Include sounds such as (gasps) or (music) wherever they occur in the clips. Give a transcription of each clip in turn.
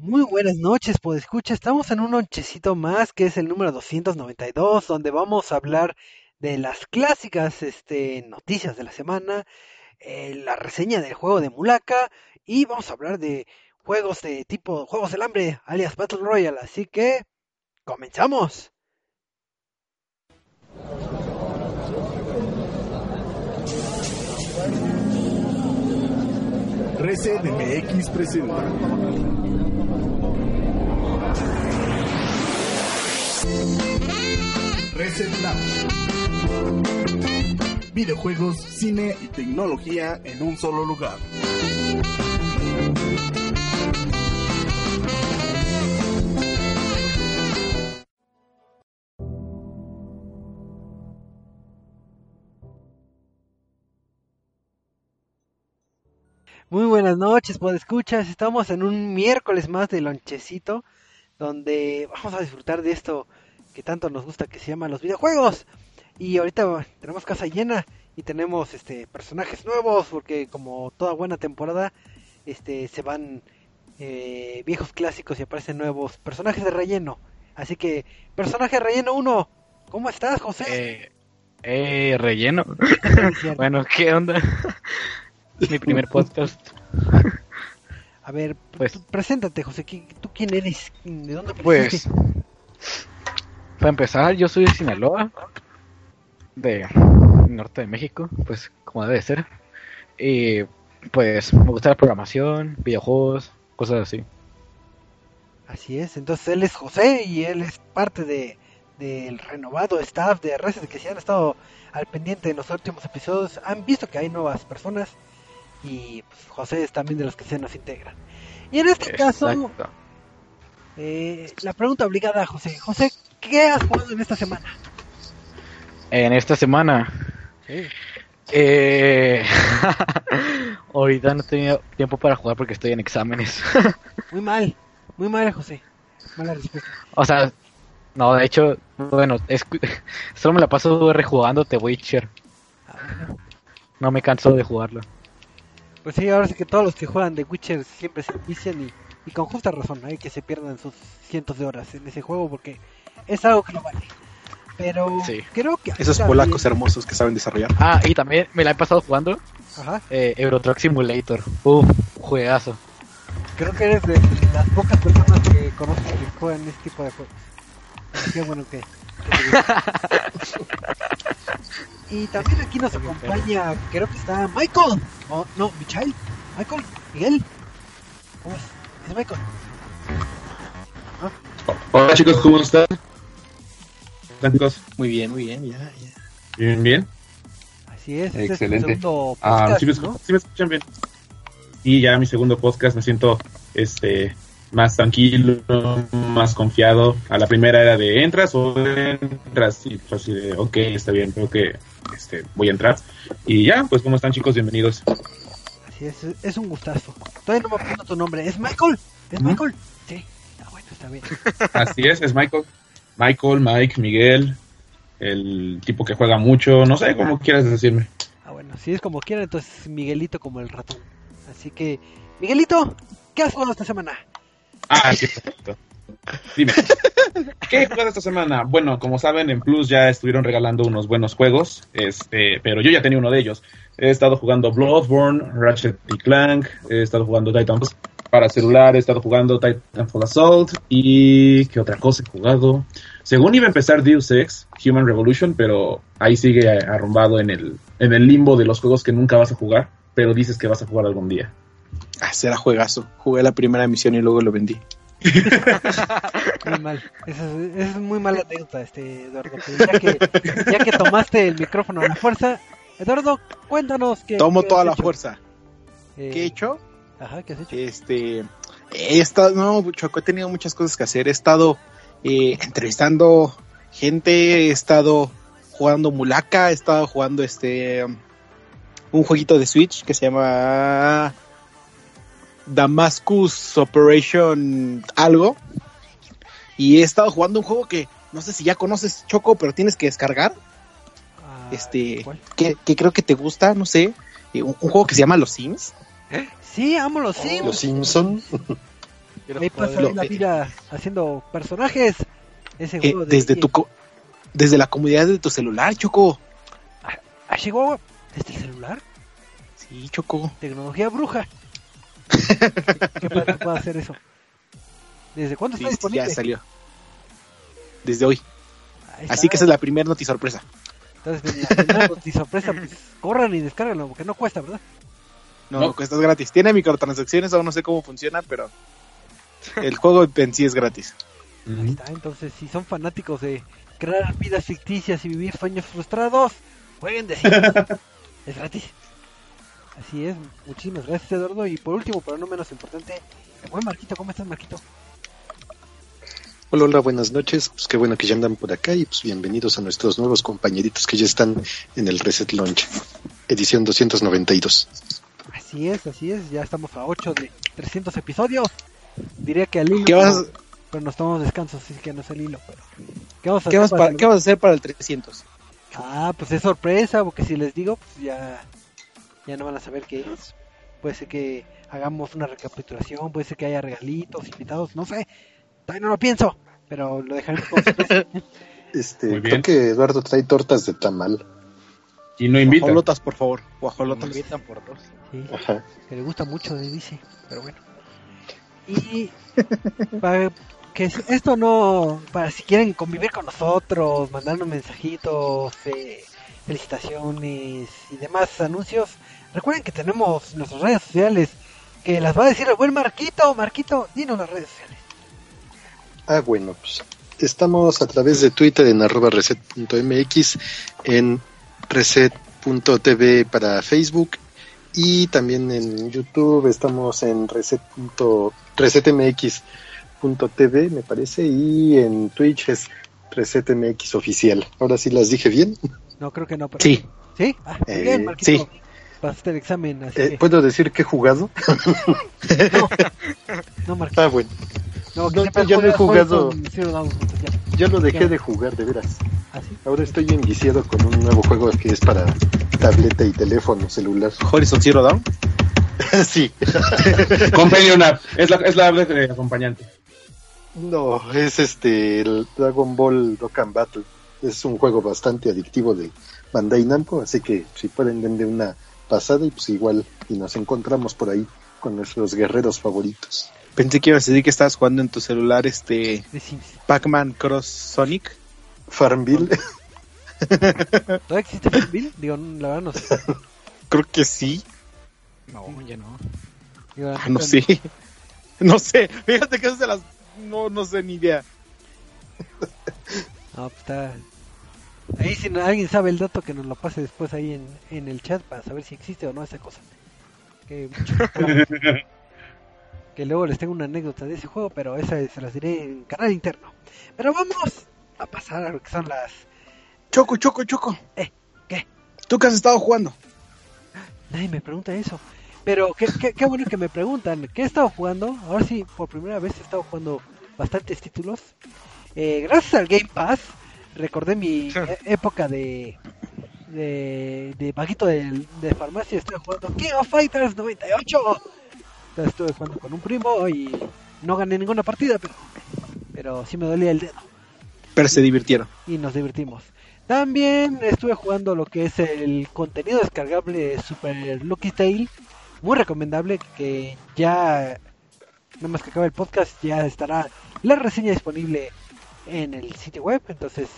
Muy buenas noches, pues escucha, estamos en un lonchecito más que es el número 292, donde vamos a hablar de las clásicas este, noticias de la semana, eh, la reseña del juego de Mulaka y vamos a hablar de juegos de tipo Juegos del Hambre, alias Battle Royale, así que comenzamos. Reset MX presenta. Reset. Videojuegos, cine y tecnología en un solo lugar. Muy buenas noches, pues escuchas, estamos en un miércoles más de lonchecito, donde vamos a disfrutar de esto que tanto nos gusta que se llama los videojuegos. Y ahorita tenemos casa llena y tenemos este personajes nuevos, porque como toda buena temporada, este se van eh, viejos clásicos y aparecen nuevos personajes de relleno. Así que, personaje de relleno 1, ¿cómo estás, José? Eh, eh relleno. (laughs) bueno, ¿qué onda? (laughs) Mi primer podcast. A ver, pues, preséntate, José. ¿Tú quién eres? ¿De dónde Pues, para empezar, yo soy de Sinaloa, de norte de México, pues como debe ser. Y pues me gusta la programación, videojuegos, cosas así. Así es, entonces él es José y él es parte de del renovado staff de Reset que si han estado al pendiente de los últimos episodios han visto que hay nuevas personas y pues, José es también de los que se nos integran. Y en este caso, eh, la pregunta obligada a José. José, ¿qué has jugado en esta semana? En esta semana. Sí. Eh... (laughs) Ahorita no he tenido tiempo para jugar porque estoy en exámenes. (laughs) muy mal, muy mal, José. Mala respuesta. O sea, no, de hecho, bueno, es... (laughs) solo me la paso rejugando The Witcher. Ah, no me canso de jugarlo. Pues sí, ahora sí que todos los que juegan The Witcher siempre se vician y, con justa razón, hay que se pierdan sus cientos de horas en ese juego porque es algo que no vale. Pero creo que... Esos polacos hermosos que saben desarrollar. Ah, y también me la he pasado jugando. Ajá. Eh, Euro Truck Simulator. Uf, juegazo. Creo que eres de las pocas personas que conozco que juegan este tipo de juegos. Qué bueno que... (laughs) Y también aquí nos acompaña, creo que está Michael. Oh, no, Michael. Michael, Miguel. ¿Cómo es? ¿Es Michael? Hola chicos, ¿cómo están? ¿Están chicos? Muy bien, muy bien, ya, ya. Bien, bien. Así es, excelente. Este es ah, ¿sí me, ¿sí me escuchan bien. Y ya mi segundo podcast me siento este más tranquilo, más confiado. A la primera era de entras o entras y pues así de ok, está bien, creo que este, voy a entrar. Y ya, pues ¿cómo están chicos? Bienvenidos. Así es, es un gustazo. Todavía no me acuerdo tu nombre, ¿es Michael? ¿Es Michael? Sí, ah, bueno, está bien. (laughs) Así es, es Michael. Michael, Mike, Miguel, el tipo que juega mucho, no sé cómo quieras decirme. Ah, bueno, si es como quiera, entonces Miguelito como el ratón. Así que, Miguelito, ¿qué has jugado esta semana? Ah, sí, perfecto. Dime, ¿qué juegas esta semana? Bueno, como saben, en Plus ya estuvieron regalando unos buenos juegos, este, pero yo ya tenía uno de ellos. He estado jugando Bloodborne, Ratchet y Clank, he estado jugando Titanfall para celular, he estado jugando Titanfall Assault y ¿qué otra cosa he jugado? Según iba a empezar Deus Ex, Human Revolution, pero ahí sigue arrumbado en el, en el limbo de los juegos que nunca vas a jugar, pero dices que vas a jugar algún día. Ah, será juegazo. Jugué la primera misión y luego lo vendí. (laughs) muy mal. Esa es, muy mala anécdota, este, Eduardo. Ya que, ya que tomaste el micrófono a la fuerza, Eduardo, cuéntanos que. Tomo toda la fuerza. Eh, ¿Qué he hecho? Ajá, ¿qué has hecho? Este. He estado. No, Choco, he tenido muchas cosas que hacer. He estado eh, entrevistando gente, he estado jugando Mulaka, he estado jugando este. Un jueguito de Switch que se llama Damascus Operation algo. Y he estado jugando un juego que no sé si ya conoces Choco, pero tienes que descargar. Ah, este, que, creo que te gusta, no sé. Eh, un, juego que se llama Los Sims. ¿Eh? Sí, amo los Sims. Los Simpson. (laughs) Ahí pasa la vida haciendo personajes. Ese Eh, juego de desde tu co- desde la comodidad de tu celular, Choco. a Chihuahua, desde el celular, Sí, Choco. tecnología bruja. (laughs) ¿Qué padre puede hacer eso? ¿Desde cuándo Sí, está sí, disponible? ya salió. Desde hoy. Así que esa es la primera noticia sorpresa. Entonces, la primera (laughs) noticia sorpresa, pues corran y descárganlo, porque no cuesta, ¿verdad? No, No. no, cuesta es gratis. Tiene microtransacciones, aún no sé cómo funciona, pero el juego en sí es gratis. Ahí está, entonces, si son fanáticos de crear vidas ficticias y vivir sueños frustrados, jueguen de Sims. (laughs) es gratis. Así es, muchísimas gracias Eduardo. Y por último, pero no menos importante, el buen Marquito, ¿cómo estás Marquito? Hola, hola, buenas noches. Pues qué bueno que ya andan por acá y pues bienvenidos a nuestros nuevos compañeritos que ya están en el Reset Launch, edición 292. Así es, así es, ya estamos a 8 de 300 episodios. Diría que al hilo, ¿Qué vas, pero, pero nos tomamos descansos, así que no es el hilo. Pero... ¿Qué vamos a qué, hacer vas para pa- qué vas a hacer para el 300? Ah, pues es sorpresa, porque si les digo, pues ya, ya no van a saber qué es. Puede ser que hagamos una recapitulación, puede ser que haya regalitos, invitados, no sé. Todavía no lo pienso, pero lo dejaré como sorpresa. (laughs) Este, Muy creo que Eduardo trae tortas de tamal. Y no invita. Guajolotas, por favor. Guajolotas. invitan por dos. Sí, Ajá. que le gusta mucho, dice, pero bueno. Y para que esto no, para si quieren convivir con nosotros, mandarnos mensajitos, eh, felicitaciones y demás anuncios, recuerden que tenemos nuestras redes sociales, que las va a decir el buen Marquito. Marquito, dinos las redes sociales. Ah, bueno, pues estamos a través de Twitter en arroba reset.mx, en reset.tv para Facebook y también en YouTube estamos en reset. resetmx.tv me parece y en Twitch es resetmx oficial. Ahora sí las dije bien. No, creo que no, pero... Sí. ¿Sí? Ah, muy Eh, bien, Marquito. sí. Pasaste el examen, así Eh, que... ¿Puedo decir que he jugado? (laughs) (laughs) No, Marquito. Ah, bueno, No, que no, he jugado. ya lo dejé Ya. de jugar, de veras. ¿Ah, sí? Ahora estoy enviciado con un nuevo juego que es para tableta y teléfono celular. Horizon Zero Dawn. (laughs) sí. (laughs) Companion App. Es la, es la de acompañante. No, es este el Dragon Ball Dokkan Battle. Es un juego bastante adictivo de Bandai Namco, así que si pueden denle una pasada y pues igual y nos encontramos por ahí con nuestros guerreros favoritos. Pensé que ibas a decir que estabas jugando en tu celular este. Pac-Man Cross Sonic. Farmville, (laughs) ¿Todavía existe Farmville? Digo, la verdad no sé. (laughs) Creo que sí. No, ya no. Digo, Ah, no sé. (laughs) No sé. Fíjate que es de las. No, no sé ni idea. No, pues está... Ahí si no- alguien sabe el dato que nos lo pase después ahí en, en el chat para saber si existe o no esa cosa. Que, que luego les tengo una anécdota de ese juego, pero esa se las diré en canal interno. Pero vamos a pasar a lo que son las... Choco, choco, choco. Eh, ¿qué? ¿Tú qué has estado jugando? Nadie me pregunta eso. Pero qué, qué, qué bueno que me preguntan. ¿Qué he estado jugando? Ahora sí, por primera vez he estado jugando bastantes títulos. Eh, gracias al Game Pass, recordé mi e- época de, de, de vaguito de, de farmacia. Estoy jugando King of Fighters 98. Estuve jugando con un primo y no gané ninguna partida, pero, pero sí me dolía el dedo Pero se divirtieron. y nos divertimos. También estuve jugando lo que es el contenido descargable de Super Lucky Tail, muy recomendable que ya, nada más que acabe el podcast, ya estará la reseña disponible en el sitio web, entonces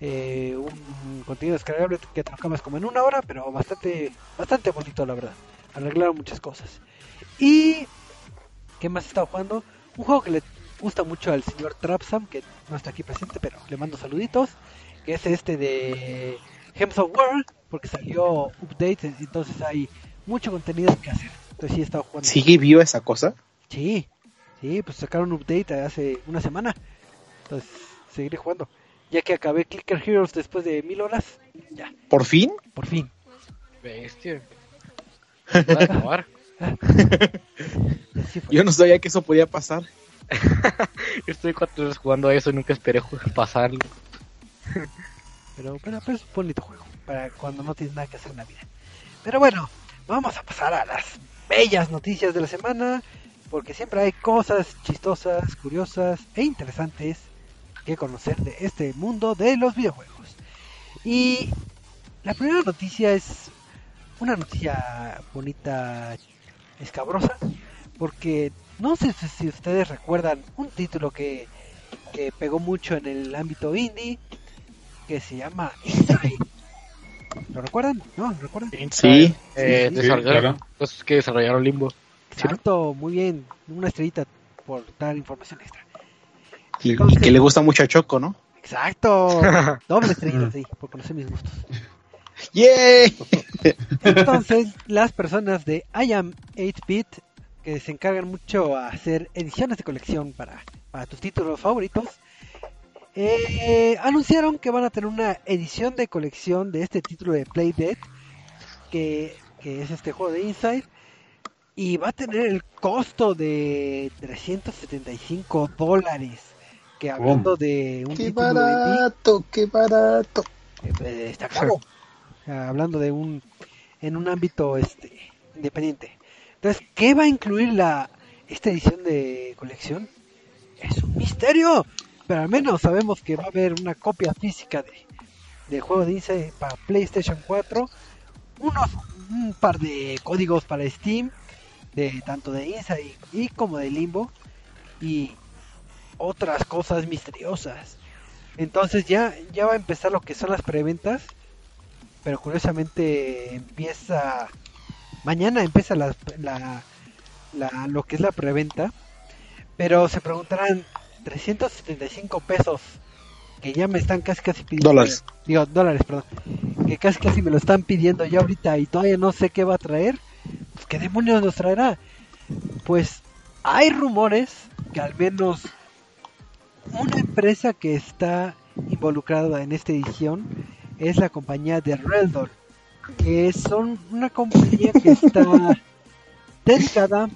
eh, un contenido descargable que te acabas como en una hora, pero bastante, bastante bonito la verdad, arreglaron muchas cosas. Y, ¿qué más he estado jugando? Un juego que le gusta mucho al señor Trapsam, que no está aquí presente, pero le mando saluditos, que es este de Gems of War, porque salió update, entonces hay mucho contenido que hacer. Entonces sí he estado jugando. ¿Sigue viva esa cosa? Sí, sí, pues sacaron un update hace una semana. Entonces seguiré jugando. Ya que acabé Clicker Heroes después de mil horas, ya, ¿Por fin? por fin. Bestia. Va a acabar. Yo no sabía que eso podía pasar. (laughs) Yo estoy cuatro horas jugando a eso y nunca esperé pasarlo. (laughs) Pero, pero, pero es un bonito juego para cuando no tienes nada que hacer en la vida. Pero bueno, vamos a pasar a las bellas noticias de la semana. porque siempre hay cosas chistosas, curiosas e interesantes que conocer de este mundo de los videojuegos. Y la primera noticia es una noticia bonita, escabrosa, porque no sé si ustedes recuerdan un título que, que pegó mucho en el ámbito indie, que se llama Inside. ¿Lo recuerdan? ¿No? ¿Lo recuerdan? Sí. Eh, Sí, desarrollaron- claro. los que desarrollaron Limbo. Exacto, muy bien. Una estrellita por dar información extra. Y, y que le gusta mucho a Choco, ¿no? Exacto. (laughs) Doble estrellita, sí, por conocer mis gustos. ¡Yay! (laughs) Entonces, las personas de I Am 8-Bit, que se encargan mucho a hacer ediciones de colección para, para tus títulos favoritos, eh, anunciaron que van a tener una edición de colección de este título de Play Dead, que, que es este juego de Inside, y va a tener el costo de 375 dólares. Que hablando de un ¡Qué título indie, barato! ¡Qué barato! eh, eh, está caro. Sea, hablando de un en un ámbito este independiente. Entonces, ¿qué va a incluir la esta edición de colección? Es un misterio, pero al menos sabemos que va a haber una copia física de del juego Inside para PlayStation 4, unos un par de códigos para Steam de tanto de Inside y como de Limbo y otras cosas misteriosas. Entonces ya, ya va a empezar lo que son las preventas. Pero curiosamente empieza... Mañana empieza la, la, la- lo que es la preventa. Pero se preguntarán 375 pesos. Que ya me están casi casi pidiendo. Dólares. Digo, dólares, perdón. Que casi casi me lo están pidiendo ya ahorita y todavía no sé qué va a traer. Pues, ¿Qué demonios nos traerá? Pues hay rumores que al menos una empresa que está involucrada en esta edición es la compañía de Reldor, que son una compañía que está (laughs) dedicada,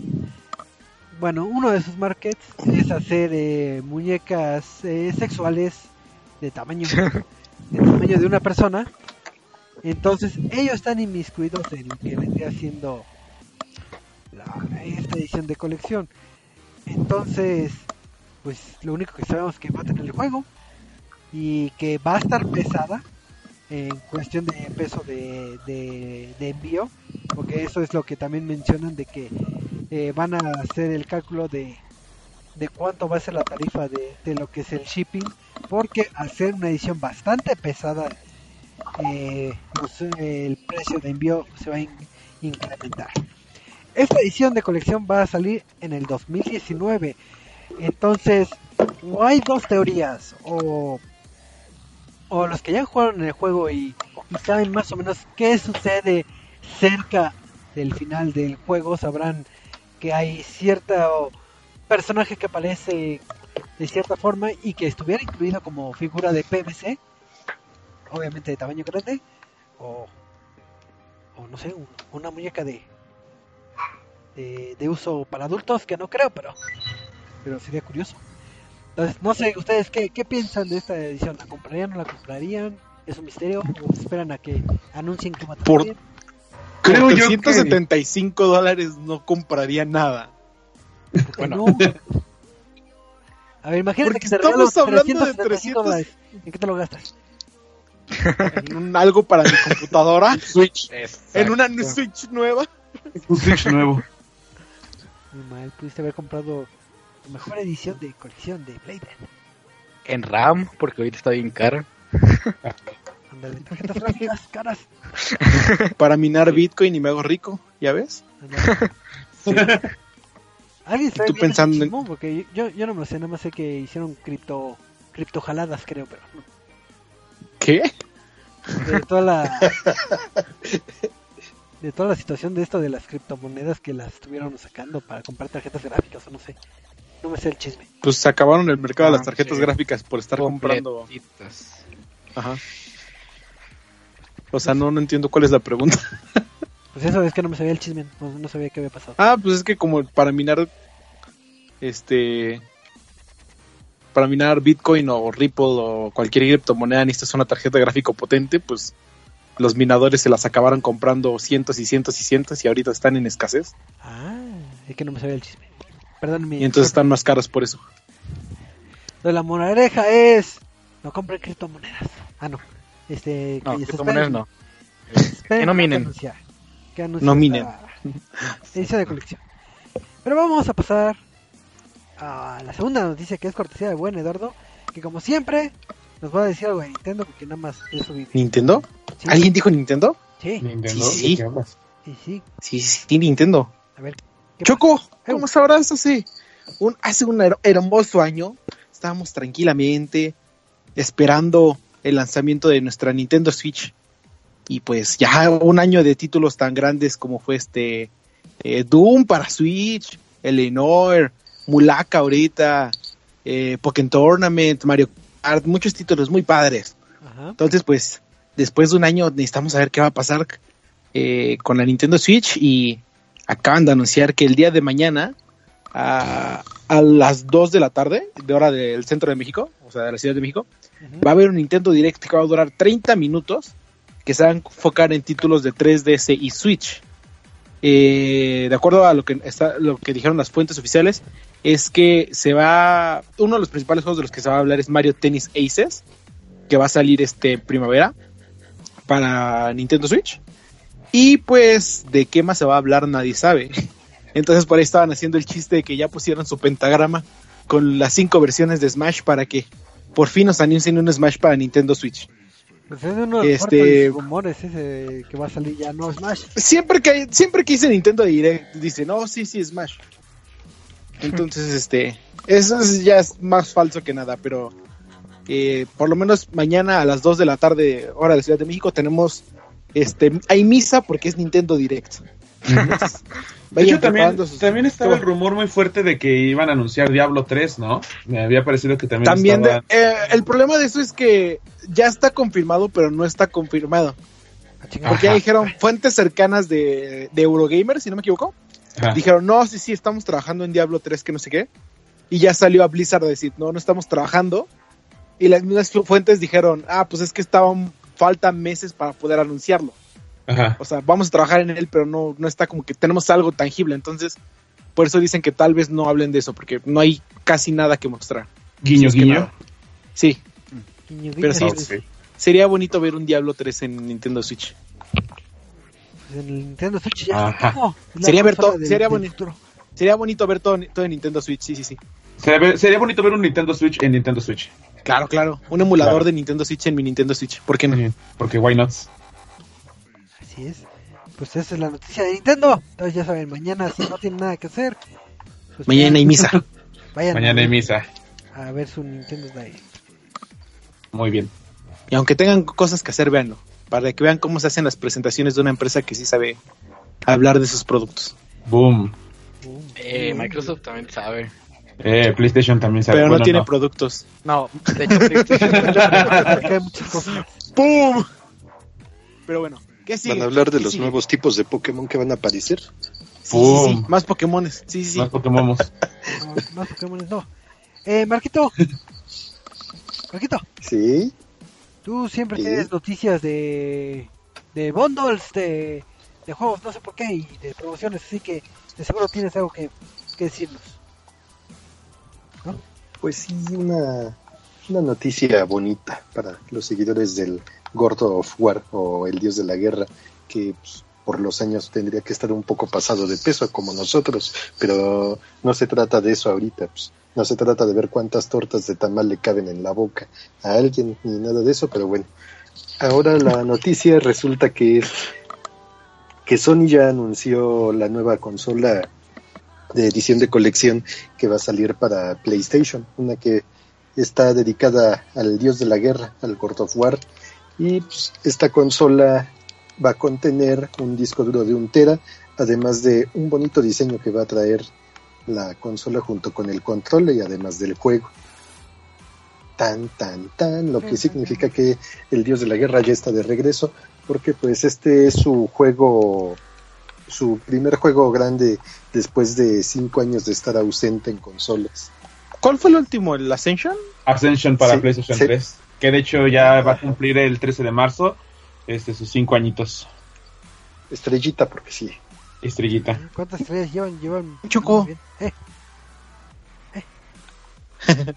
bueno, uno de sus markets es hacer eh, muñecas eh, sexuales de tamaño, (laughs) de tamaño de una persona. Entonces ellos están inmiscuidos en lo que vendría siendo la- esta edición de colección. Entonces, pues lo único que sabemos es que va a tener el juego y que va a estar pesada en cuestión de peso de, de, envío, porque eso es lo que también mencionan de que eh, van a hacer el cálculo de, de cuánto va a ser la tarifa de, de lo que es el shipping, porque al ser una edición bastante pesada, eh, pues, el precio de envío se va a in- incrementar. Esta edición de colección va a salir en el 2019. Entonces, o hay dos teorías. O, o los que ya jugaron el juego y, saben más o menos qué sucede cerca del final del juego, sabrán que hay cierto personaje que aparece de cierta forma y que estuviera incluido como figura de PVC, obviamente de tamaño grande, o, o no sé, un- una muñeca de, de, de uso para adultos, que no creo, pero, pero sería curioso. Entonces, no sé, ustedes qué, qué piensan de esta edición, ¿la comprarían o no la comprarían? ¿Es un misterio? ¿O esperan a que anuncien que va a Por- traer? Creo Por yo que- 375 dólares no compraría nada. Bueno. No. A ver, imagínate Porque que te estamos hablando de 375 300. dólares. ¿En qué te lo gastas? En un- algo para mi computadora. (laughs) Switch. En una Switch nueva. Un Switch nuevo. Muy mal, pudiste haber comprado mejor edición de colección de Blade. En RAM, porque ahorita está bien caro. (laughs) Ándale, tarjetas gráficas caras. (laughs) Para minar Bitcoin y me hago rico. ¿Ya ves? Ándale. (laughs) ¿Alguien sabe Tú bien pensando en-? Porque yo, yo no me lo sé, nada más sé que hicieron cripto, criptojaladas, creo, pero no. ¿Qué? de toda la de toda la situación de esto de las criptomonedas que las estuvieron sacando para comprar tarjetas gráficas o no sé. No me sé el chisme. Pues se acabaron el mercado de Ah, las tarjetas sí. gráficas por estar comprando. Ajá. O sea, no, no entiendo cuál es la pregunta. (laughs) Pues eso es que no me sabía el chisme, no, no sabía qué había pasado. Ah, pues es que como para minar este para minar Bitcoin o Ripple o cualquier criptomoneda necesitas una tarjeta gráfica potente, pues los minadores se las acabaron comprando cientos y cientos y cientos y ahorita están en escasez. Ah, es que no me sabía el chisme. Perdón, mi. Y entonces están más caros por eso. Lo de la moraleja es. No compren criptomonedas. Ah, no. Este. No, que se criptomonedas no. esperen que no minen. Que anuncie No minen. Edición de colección. Pero vamos a pasar a la segunda noticia que es cortesía de buen Eduardo. Que como siempre nos va a decir algo de Nintendo porque nada más eso vive. ¿Nintendo? Sí, ¿Alguien dijo Nintendo? Sí, Nintendo, Sí, sí. sí, sí. Sí, sí, Nintendo. A ver. ¿Qué Choco? ¿cómo sabrás? Hace un, hace un her- hermoso año estábamos tranquilamente esperando el lanzamiento de nuestra Nintendo Switch. Y pues ya un año de títulos tan grandes como fue este eh, Doom para Switch, Eleanor, Mulaka ahorita, eh, Pokémon Tournament, Mario Kart, muchos títulos muy padres. Ajá. Entonces, pues, después de un año necesitamos saber qué va a pasar eh, con la Nintendo Switch y acaban de anunciar que el día de mañana a, a las 2 de la tarde, de hora del centro de México, o sea, de la Ciudad de México, va a haber un Nintendo Direct que va a durar 30 minutos que se va a enfocar en títulos de 3DS y Switch. Eh, de acuerdo a lo que está, lo que dijeron las fuentes oficiales, es que se va. Uno de los principales juegos de los que se va a hablar es Mario Tennis Aces, que va a salir este primavera para Nintendo Switch. Y pues, de qué más se va a hablar nadie sabe. Entonces por ahí estaban haciendo el chiste de que ya pusieron su pentagrama con las cinco versiones de Smash para que por fin nos anuncien un Smash para Nintendo Switch. Pues es uno de los Este- rumores ese que va a salir ya no Smash. Siempre que siempre que dice Nintendo Direct dice, no, sí, sí, Smash. Entonces, (laughs) este, eso es- ya es más falso que nada, pero eh, por lo menos mañana a las 2 de la tarde, hora de Ciudad de México, tenemos, este, hay misa porque es Nintendo Direct. (laughs) Entonces, De hecho, también, sus- también estaba el rumor muy fuerte de que iban a anunciar Diablo 3, ¿no? Me había parecido que también, También de- estaba... eh, el problema de eso es que ya está confirmado, pero no está confirmado. Ah. Porque ya dijeron fuentes cercanas de, de Eurogamer, si no me equivoco. Ajá. Dijeron, no, sí, sí, estamos trabajando en Diablo 3, que no sé qué. Y ya salió a Blizzard a decir, no, no estamos trabajando. Y las mismas fu- fuentes dijeron, ah, pues es que estaban, faltan meses para poder anunciarlo. Ajá. O sea, vamos a trabajar en él, pero no, no está como que tenemos algo tangible. Entonces, por eso dicen que tal vez no hablen de eso, porque no hay casi nada que mostrar. Guiño, Si es que guiño. nada. Sí, Guiño, pero guiño, sí, pues, Ok. sería bonito ver un Diablo 3 en Nintendo Switch. pues, en el Nintendo Switch ya Sería ver consola todo- del- sería bonito. Sería bonito ver todo, todo en Nintendo Switch, sí, sí, sí. Sería, bonito ver un Nintendo Switch en Nintendo Switch. Claro, claro. Un emulador Claro. de Nintendo Switch en mi Nintendo Switch. ¿Por qué no? Porque why not? Así es. Pues esa es la noticia de Nintendo. Entonces ya saben, mañana si no tienen nada que hacer. pues Mañana hay misa. (laughs) Vayan Mañana a, hay misa. a ver su Nintendo Direct. Muy bien. Y aunque tengan cosas que hacer, véanlo. Para que vean cómo se hacen las presentaciones de una empresa que sí sabe hablar de sus productos. Boom. Boom. Eh, Microsoft también sabe. Eh, PlayStation también sabe. Pero no Bueno, tiene productos. No, de hecho, PlayStation. (laughs) ¡Pum! Pero bueno, ¿qué sigue? Van a hablar de ¿Qué los sigue? nuevos tipos de Pokémon que van a aparecer. Sí, sí, sí, ¡Pum! Más Pokémones. Sí, sí, sí. Más Pokémon. No, (laughs) más Pokémon no. Eh, Marquito. Marquito, Sí, tú siempre Sí. tienes noticias de, de bundles, de, de juegos, no sé por qué, y de promociones, así que de seguro tienes algo que, que decirnos. Pues sí, una, una noticia bonita para los seguidores del God of War o el dios de la guerra, que pues, por los años tendría que estar un poco pasado de peso como nosotros, pero no se trata de eso ahorita, pues, no se trata de ver cuántas tortas de tamal le caben en la boca a alguien ni nada de eso, pero bueno. Ahora la noticia resulta que es que Sony ya anunció la nueva consola de edición de colección que va a salir para PlayStation, una que está dedicada al dios de la guerra, al God of War, y pues, esta consola va a contener un disco duro de un tera, además de un bonito diseño que va a traer la consola junto con el control y además del juego. Tan, tan, tan, lo que significa que el dios de la guerra ya está de regreso, porque pues este es su juego, su primer juego grande después de cinco años de estar ausente en consolas. ¿Cuál fue el último? ¿El Ascension? Ascension para Sí, PlayStation sí. 3. Que de hecho ya va a cumplir el 13 de marzo. Este, sus cinco añitos. Estrellita, porque sí. Estrellita. ¿Cuántas estrellas llevan? Llevan. Choco. Bien. Eh, (laughs)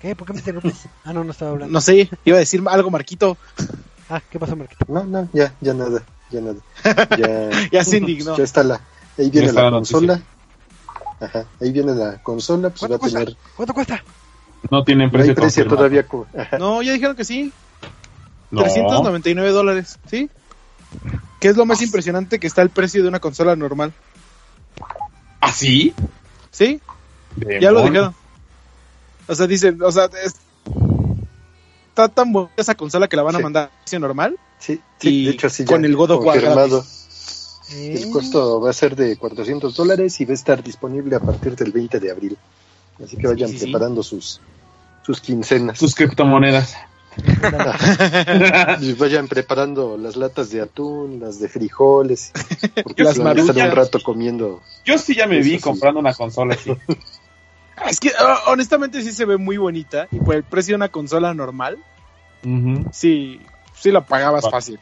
¿Qué? ¿Por qué me interrumpes? Ah, no, no estaba hablando. No sé, iba a decir algo, Marquito. Ah, ¿qué pasó, Marquito? No, no, ya, ya nada, ya nada. (laughs) Ya, Ya se indignó. ya está la. Ahí viene la la consola. Ajá, ahí viene la consola, pues va ¿Cuánto a cuesta? tener. ¿Cuánto cuesta? No tienen No precio, hay precio confirmado. todavía. No, ya dijeron que sí. No. 399 dólares, ¿sí? ¿Qué es lo más impresionante que está el precio de una consola normal? ¿Ah, sí? ¿Sí? Ya lo dijeron. O sea, dicen, o sea, es- está tan buena esa consola que la van a Sí. mandar a precio normal. Sí, sí, Y de hecho, sí, con ya el God of War. Eh, El costo va a ser de 400 dólares y va a estar disponible a partir del 20 de abril. Así que vayan sí, sí. preparando sus sus quincenas. Sus criptomonedas. (laughs) Y vayan preparando las latas de atún, las de frijoles, porque Las van a estar un rato comiendo. Yo sí ya me vi comprando una consola así. (laughs) Es que ah, honestamente sí se ve muy bonita y por el precio de una consola normal, sí, sí la pagabas Va. fácil.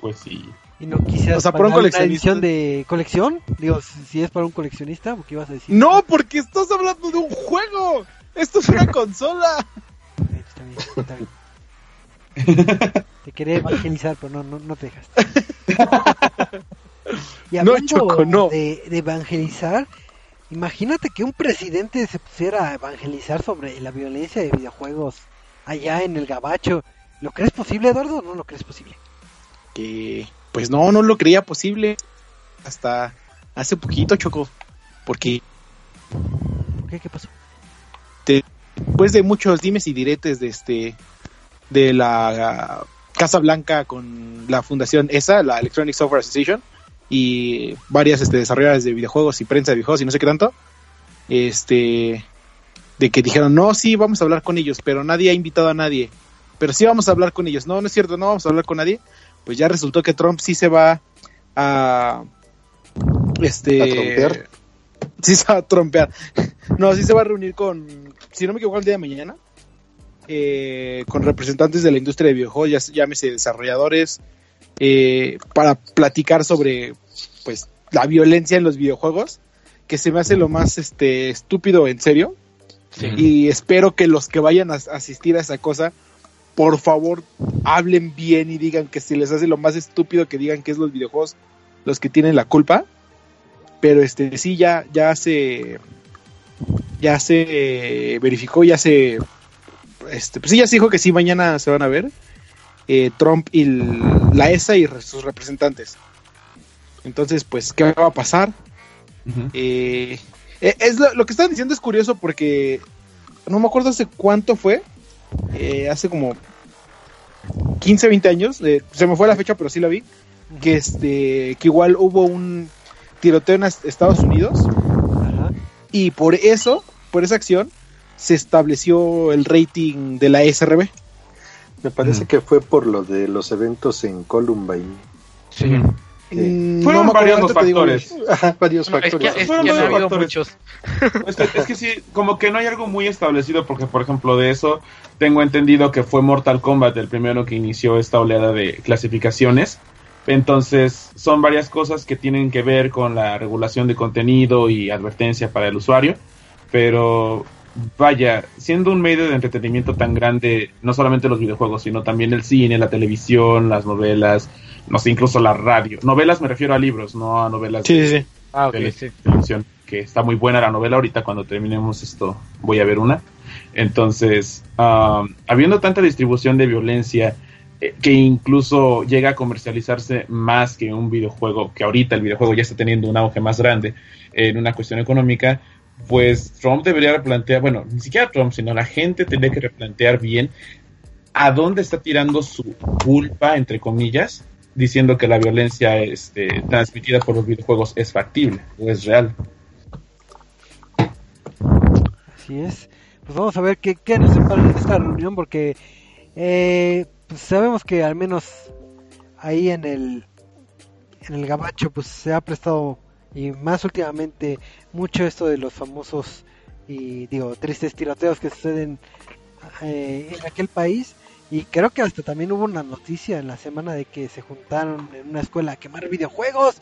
Pues sí. ¿Y no quisieras O sea, para un pagar una coleccionista. edición de colección? Digo, si, es para un coleccionista, ¿o qué ibas a decir? No, porque estás hablando de un juego. Esto es una consola. (laughs) Está bien, está bien. (laughs) Te quería evangelizar, pero no, no, no te dejaste. (laughs) Y No, hablando Choco, no. De, de evangelizar, imagínate que un presidente se pusiera a evangelizar sobre la violencia de videojuegos allá en el gabacho. ¿Lo crees posible, Eduardo, o no lo crees posible? Que, pues no, no lo creía posible hasta hace poquito, Choco. Porque ¿Por qué? ¿Qué pasó? después de muchos dimes y diretes de este de la Casa Blanca con la fundación ESA, la Electronic Software Association, y varias este, desarrolladoras de videojuegos y prensa de videojuegos y no sé qué tanto, este de que dijeron, no, sí, vamos a hablar con ellos, pero nadie ha invitado a nadie. Pero sí vamos a hablar con ellos. No, no es cierto, no vamos a hablar con nadie. Pues ya resultó que Trump sí se va a... Este... ¿A trompear? Sí se va a trompear. (laughs) No, sí se va a reunir con, si no me equivoco, el día de mañana, eh, con representantes de la industria de videojuegos, ya, llámese desarrolladores, eh, para platicar sobre, pues, la violencia en los videojuegos, que se me hace lo más, este, estúpido en serio. Y espero que los que vayan a asistir a esa cosa, por favor, hablen bien y digan que si les hace lo más estúpido que digan que es los videojuegos los que tienen la culpa. Pero este sí ya ya se ya se verificó, ya se este pues sí ya se dijo que sí mañana se van a ver eh, Trump y la ESA y sus representantes. Entonces, pues qué va a pasar? Eh, eh, es lo, lo que están diciendo es curioso porque no me acuerdo hace cuánto fue, eh, hace como 15, 20 años, eh, se me fue la fecha, pero sí la vi, que este que igual hubo un tiroteo en Est- Estados Unidos Ajá. y por eso, por esa acción, se estableció el rating de la SRB. Me parece que fue por lo de los eventos en Columbine. Sí. Mm, Fueron varios los digo factores. Ajá, (laughs) varios No, es que, factores. es que Fueron han varios habido factores. muchos. (laughs) Es que, es que sí, como que no hay algo muy establecido, porque por ejemplo de eso tengo entendido que fue Mortal Kombat el primero que inició esta oleada de clasificaciones. Entonces son varias cosas que tienen que ver con la regulación de contenido y advertencia para el usuario. Pero vaya, siendo un medio de entretenimiento tan grande, no solamente los videojuegos, sino también el cine, la televisión, las novelas, no sé, incluso la radio. Novelas me refiero a libros, no a novelas Sí, sí, sí. Ah, sí. televisión, que está muy buena la novela. Ahorita cuando terminemos esto voy a ver una. Entonces, um, habiendo tanta distribución de violencia eh, que incluso llega a comercializarse más que un videojuego, que ahorita el videojuego ya está teniendo un auge más grande en una cuestión económica, pues Trump debería replantear, bueno, ni siquiera Trump, sino la gente tendría que replantear bien a dónde está tirando su culpa, entre comillas, diciendo que la violencia este, transmitida por los videojuegos es factible o es real. Así es. Pues vamos a ver qué, qué nos separa en esta reunión porque eh, pues sabemos que al menos ahí en el en el gabacho pues se ha prestado y más últimamente mucho esto de los famosos y digo tristes tiroteos que suceden eh, en aquel país y creo que hasta también hubo una noticia en la semana de que se juntaron en una escuela a quemar videojuegos.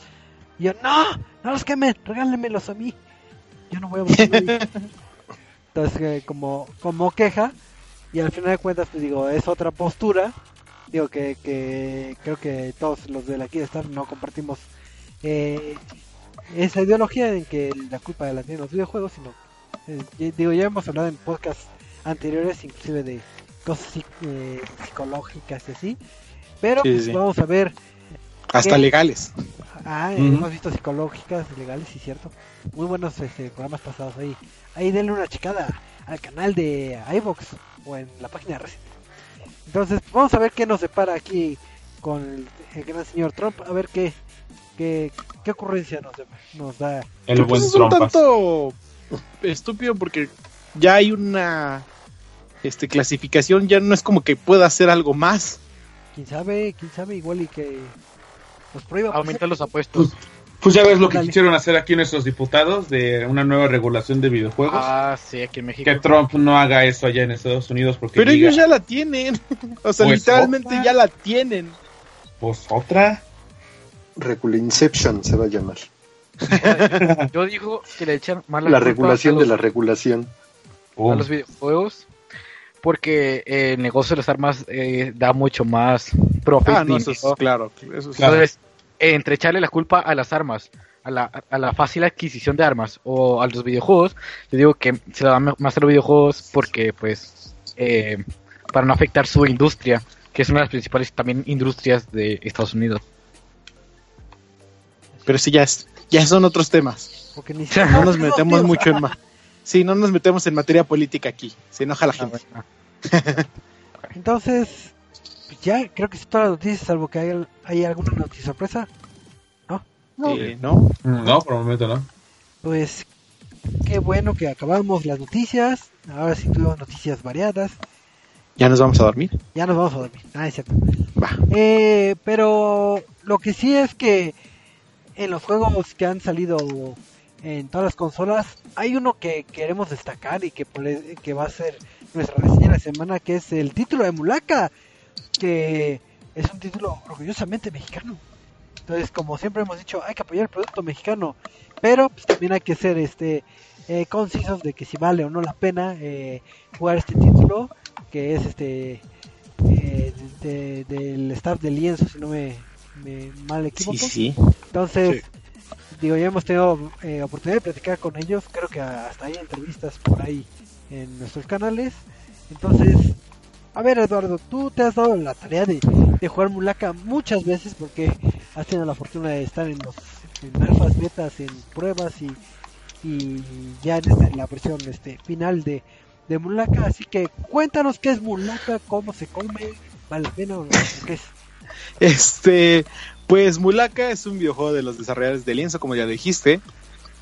Y yo no no los quemen regálenmelos a mí. Yo no voy a buscar (laughs) Entonces, eh, como, como queja, y al final de cuentas, pues digo, es otra postura. Digo que, que creo que todos los de la aquí de estar no compartimos eh, esa ideología en que la culpa la tienen los videojuegos, sino, eh, digo, ya hemos hablado en podcasts anteriores, inclusive de cosas eh, psicológicas y así. Pero Sí, pues, sí. vamos a ver. Hasta ¿Qué? legales. Ah, Ujú. hemos visto psicológicas, legales, sí, cierto. Muy buenos este, programas pasados ahí. Ahí denle una checada al canal de iVox o en la página de Resident. Entonces, vamos a ver qué nos depara aquí con el, el gran señor Trump. A ver qué, qué, qué ocurrencia nos, nos da. El buen es un tanto estúpido porque ya hay una este clasificación, ya no es como que pueda hacer algo más. Quién sabe, quién sabe, igual y que nos prohíba. Aumentar los apuestos. Pues ya ves lo que quisieron hacer aquí nuestros diputados de una nueva regulación de videojuegos. Ah, sí, aquí en México. que Trump no haga eso allá en Estados Unidos porque Pero diga, ellos ya la tienen. (laughs) O sea, Pues literalmente otra. ya la tienen. pues otra. Regulinception se va a llamar. Yo digo que le echan más La regulación de los- la regulación. a los videojuegos porque eh, el negocio de las armas eh, da mucho más profit Ah, no, eso es dinero. claro. Eso es Claro. Entonces, entre echarle la culpa a las armas, a la, a la fácil adquisición de armas o a los videojuegos, yo digo que se la da más a los videojuegos porque, pues, eh, para no afectar su industria, que es una de las principales también industrias de Estados Unidos. Pero sí, ya, es, ya son otros temas. Porque ni No nos metemos mucho en más. Sí, no nos metemos en materia política aquí. Se enoja la Ah, gente. bueno. (laughs) Entonces, pues ya creo que es todas las noticias, salvo que hay, hay alguna noticia sorpresa. Eh, ¿no? No, por el momento no. Pues qué bueno que acabamos las noticias. Ahora sí tuvimos noticias variadas. Ya nos vamos a dormir. Ya nos vamos a dormir. Ah, es cierto. Va. Eh, pero lo que sí es que en los juegos que han salido en todas las consolas, hay uno que queremos destacar y que, pole- que va a ser nuestra reseña de la semana, que es el título de Mulaka, que es un título orgullosamente mexicano. Entonces, como siempre hemos dicho, hay que apoyar el producto mexicano, pero pues, también hay que ser este eh, concisos de que si vale o no la pena eh, jugar este título, que es este eh, de- del staff de lienzo, si no me, me mal equivoco. Sí, sí. Entonces, digo, ya hemos tenido eh, oportunidad de platicar con ellos. Creo que hasta hay entrevistas por ahí en nuestros canales. Entonces, a ver, Eduardo, tú te has dado la tarea de, de jugar Mulaka muchas veces porque has tenido la fortuna de estar en los en alfas, en pruebas y, y ya en la versión este final de, de Mulaka. Así que cuéntanos qué es Mulaka, cómo se come, vale la pena o no, qué es. Este, pues Mulaka es un videojuego de los desarrolladores de Lienzo, como ya dijiste.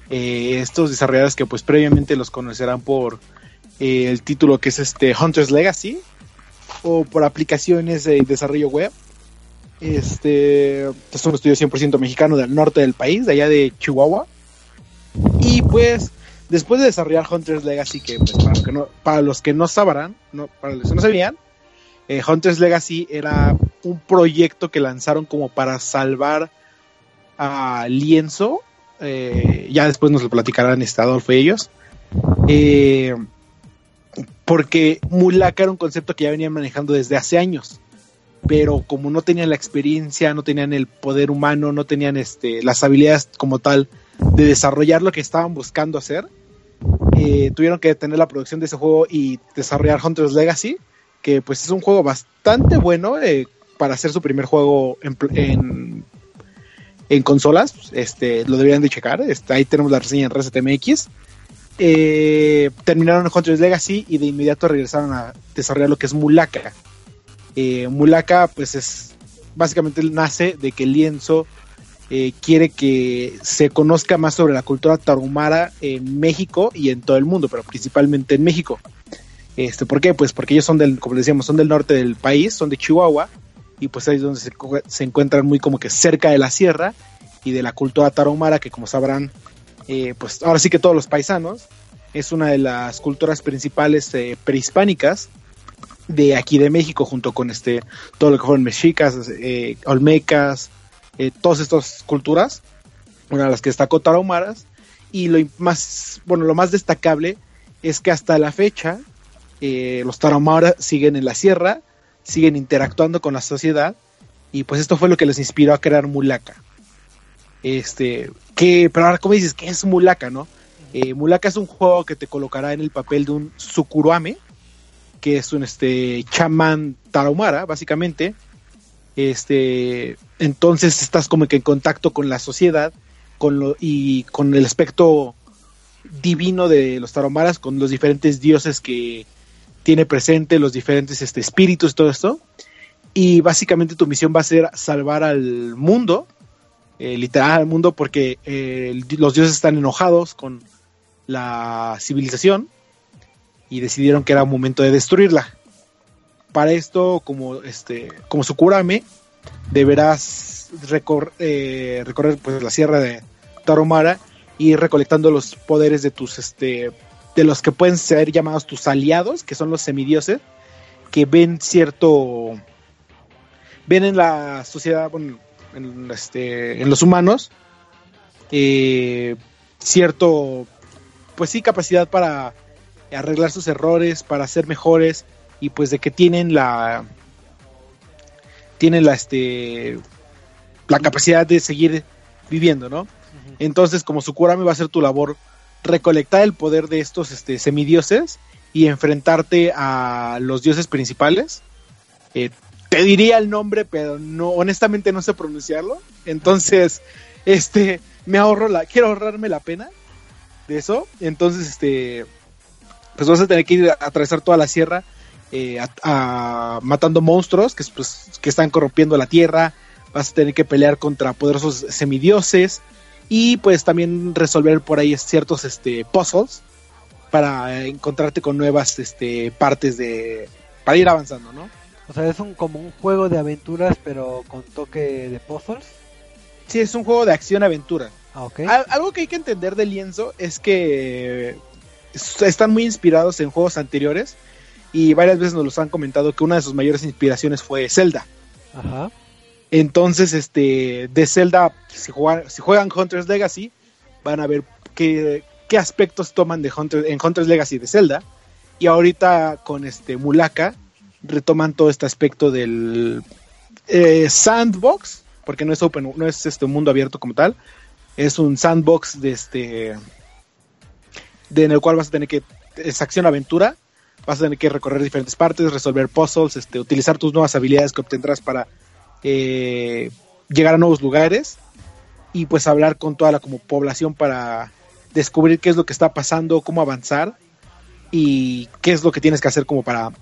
Eh, estos desarrolladores que pues previamente los conocerán por eh, el título que es este Hunter's Legacy o por aplicaciones de desarrollo web. Este es un estudio 100% mexicano del norte del país, de allá de Chihuahua. Y pues después de desarrollar Hunter's Legacy, que pues, para, que no, para los que no sabrán, no, para los que no sabían, eh, Hunter's Legacy era un proyecto que lanzaron como para salvar a Lienzo. eh, ya después nos lo platicarán este Adolfo y ellos. Eh, porque Mulaka era un concepto que ya venían manejando desde hace años. Pero como no tenían la experiencia, no tenían el poder humano, no tenían este, las habilidades como tal de desarrollar lo que estaban buscando hacer, tuvieron que detener la producción de ese juego y desarrollar Hunter's Legacy, que pues es un juego bastante bueno eh, para hacer su primer juego en, consolas. Este, lo deberían de checar. Este, ahí tenemos la reseña en ResetMX. Eh, terminaron Hunter's Legacy y de inmediato regresaron a desarrollar lo que es Mulaka. Eh, Mulaka, pues es básicamente nace de que Lienzo eh, quiere que se conozca más sobre la cultura tarahumara en México y en todo el mundo, pero principalmente en México. Este, ¿Por qué? Pues porque ellos son del, como decíamos, son del norte del país, son de Chihuahua, y pues ahí es donde se, encuentran muy como que cerca de la sierra y de la cultura tarahumara, que como sabrán, eh, pues ahora sí que todos los paisanos, es una de las culturas principales eh, prehispánicas de aquí de México, junto con este todo lo que fueron mexicas, eh, olmecas, eh, todas estas culturas, una de las que destacó Tarahumaras, y lo más, bueno, lo más destacable es que hasta la fecha eh, los Tarahumara siguen en la sierra, siguen interactuando con la sociedad y pues esto fue lo que les inspiró a crear Mulaka. Este, que, pero ahora, ¿cómo dices? ¿Qué es Mulaka, no? Eh, Mulaka es un juego que te colocará en el papel de un Sukuruame, que es un este chamán tarahumara, básicamente. Este, entonces estás como que en contacto con la sociedad con lo, y con el aspecto divino de los tarahumaras, con los diferentes dioses que tiene presente, los diferentes este, espíritus, todo esto. Y básicamente tu misión va a ser salvar al mundo, eh, literal al mundo, porque eh, los dioses están enojados con la civilización y decidieron que era momento de destruirla. Para esto, como este, como Sukurame, deberás eh, recorrer pues, la sierra de Taromara y recolectando los poderes de tus este de los que pueden ser llamados tus aliados, que son los semidioses, que ven cierto ven en la sociedad, bueno, en, este, en los humanos, eh, cierto, pues sí, capacidad para arreglar sus errores, para ser mejores y pues de que tienen la tienen la este la capacidad de seguir viviendo, ¿no? Entonces, como Sukurame va a ser tu labor recolectar el poder de estos este, semidioses y enfrentarte a los dioses principales. Eh, te diría el nombre, pero no, honestamente no sé pronunciarlo. Entonces, (laughs) este, me ahorro la, quiero ahorrarme la pena de eso. Entonces, este, pues vas a tener que ir a atravesar toda la sierra, eh, a, matando monstruos que, pues, que están corrompiendo la tierra. Vas a tener que pelear contra poderosos semidioses y pues también resolver por ahí ciertos este, puzzles para encontrarte con nuevas este, partes de para ir avanzando, ¿no? O sea, es un como un juego de aventuras pero con toque de puzzles. Sí, es un juego de acción-aventura. Ah, ok. Algo que hay que entender de Lienzo es que están muy inspirados en juegos anteriores y varias veces nos los han comentado que una de sus mayores inspiraciones fue Zelda. Ajá. Entonces, este, de Zelda, si juegan, si juegan Hunter's Legacy, van a ver qué, qué aspectos toman de Hunter, en Hunter's Legacy de Zelda. Y ahorita con este Mulaka retoman todo este aspecto del eh, sandbox, porque no es open, no es este mundo abierto como tal, es un sandbox de este de en el cual vas a tener que es acción aventura, vas a tener que recorrer diferentes partes, resolver puzzles, este, utilizar tus nuevas habilidades que obtendrás para eh, llegar a nuevos lugares y pues hablar con toda la como población para descubrir qué es lo que está pasando, cómo avanzar y qué es lo que tienes que hacer como para